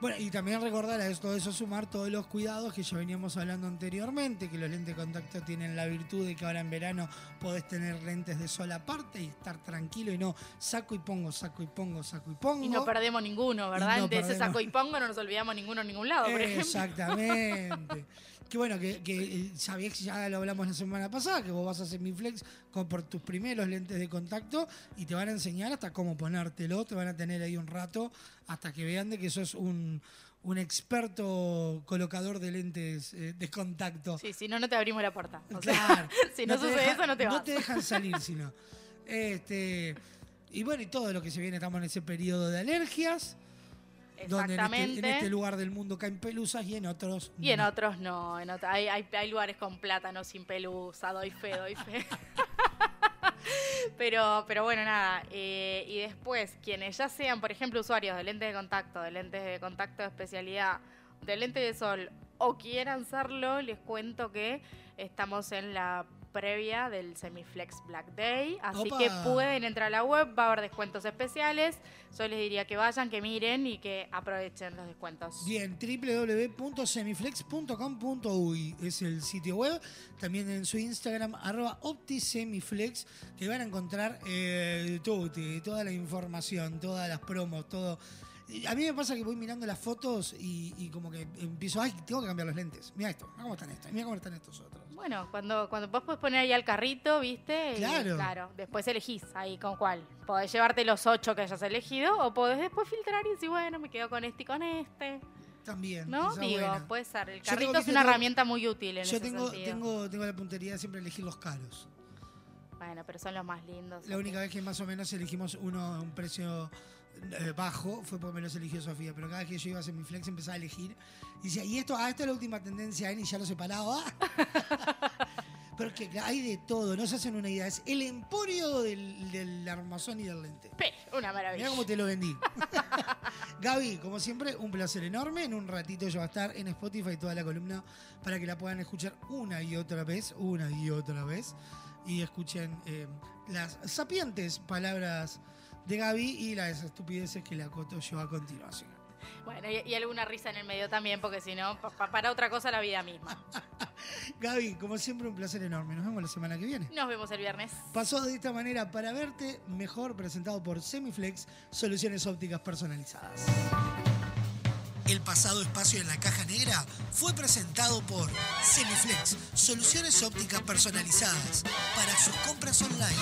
Speaker 3: Bueno, y también recordar a todo eso sumar todos los cuidados que ya veníamos hablando anteriormente, que los lentes de contacto tienen la virtud de que ahora en verano podés tener lentes de sola parte y estar tranquilo y no saco y pongo, saco y pongo, saco y pongo.
Speaker 30: Y no perdemos ninguno, ¿verdad?
Speaker 3: No
Speaker 30: de ese saco y pongo no nos olvidamos ninguno en ningún lado, por ejemplo.
Speaker 3: Exactamente. Qué bueno, que, que eh, sabías que ya lo hablamos la semana pasada, que vos vas a hacer mi flex con por tus primeros lentes de contacto y te van a enseñar hasta cómo ponértelo, te van a tener ahí un rato hasta que vean de que sos un, un experto colocador de lentes eh, de contacto.
Speaker 30: Sí, si no, no te abrimos la puerta. O sea,
Speaker 3: Claro.
Speaker 30: si no, sucede
Speaker 3: deja-
Speaker 30: eso, no te vas.
Speaker 3: No te dejan salir, sino. Este, y bueno, y todo lo que se viene, estamos en ese periodo de alergias. Donde en este, en
Speaker 30: Exactamente.
Speaker 3: este lugar del mundo caen pelusas y en otros.
Speaker 30: Y en
Speaker 3: no.
Speaker 30: otros no. En otro- hay, hay, hay lugares con plátanos sin pelusa, doy fe, doy fe. pero, pero bueno, nada. eh, y después, quienes ya sean, por ejemplo, usuarios de lentes de contacto, de lentes de contacto de especialidad, de lentes de sol, o quieran serlo, les cuento que estamos en la previa del Semiflex Black Day. Así
Speaker 3: Opa.
Speaker 30: que pueden entrar a la web, va a haber descuentos especiales. Yo les diría que vayan, que miren y que aprovechen los descuentos.
Speaker 3: Bien, www.semiflex.com.uy es el sitio web. También en su Instagram, arroba OptiSemiflex, que van a encontrar eh, todo, toda la información, todas las promos, todo. A mí me pasa que voy mirando las fotos y, y como que empiezo, ay, tengo que cambiar los lentes. Mira esto, mira cómo están estos, mira cómo están estos otros.
Speaker 30: Bueno, cuando, cuando vos podés poner ahí al carrito, ¿viste? Y,
Speaker 3: Claro.
Speaker 30: claro. Después elegís ahí con cuál. Podés llevarte los ocho que hayas elegido o podés después filtrar y decir, bueno, me quedo con este y con este.
Speaker 3: También.
Speaker 30: ¿No? Digo,
Speaker 3: buena.
Speaker 30: puede ser. El carrito es una
Speaker 3: tengo-
Speaker 30: herramienta muy útil en
Speaker 3: Yo
Speaker 30: ese
Speaker 3: tengo,
Speaker 30: sentido.
Speaker 3: tengo, tengo la puntería de siempre elegir los caros.
Speaker 30: Bueno, pero son los más lindos.
Speaker 3: La única vez que más o menos elegimos uno a un precio bajo fue porque me los eligió Sofía, pero cada vez que yo iba a Semiflex empezaba a elegir y decía, y esto, ah, esto es la última tendencia, ¿eh? y ya lo separaba. pero es que hay de todo, no se hacen una idea, es el emporio del, del armazón y del lente.
Speaker 30: Pe, Una maravilla.
Speaker 3: Mira cómo te lo vendí. Gaby, como siempre, un placer enorme. En un ratito ya va a estar en Spotify toda la columna para que la puedan escuchar una y otra vez, una y otra vez. Y escuchen eh, las sapientes palabras de Gaby y las estupideces que le acoto yo a continuación.
Speaker 30: Bueno, y, y alguna risa en el medio también, porque si no, pa- pa- para otra cosa la vida misma.
Speaker 3: Gaby, como siempre, un placer enorme. Nos vemos la semana que viene.
Speaker 30: Nos vemos el viernes.
Speaker 3: Pasó de esta manera para verte mejor presentado por Semiflex, soluciones ópticas personalizadas.
Speaker 35: El pasado espacio en la caja negra fue presentado por Semiflex, soluciones ópticas personalizadas para sus compras online.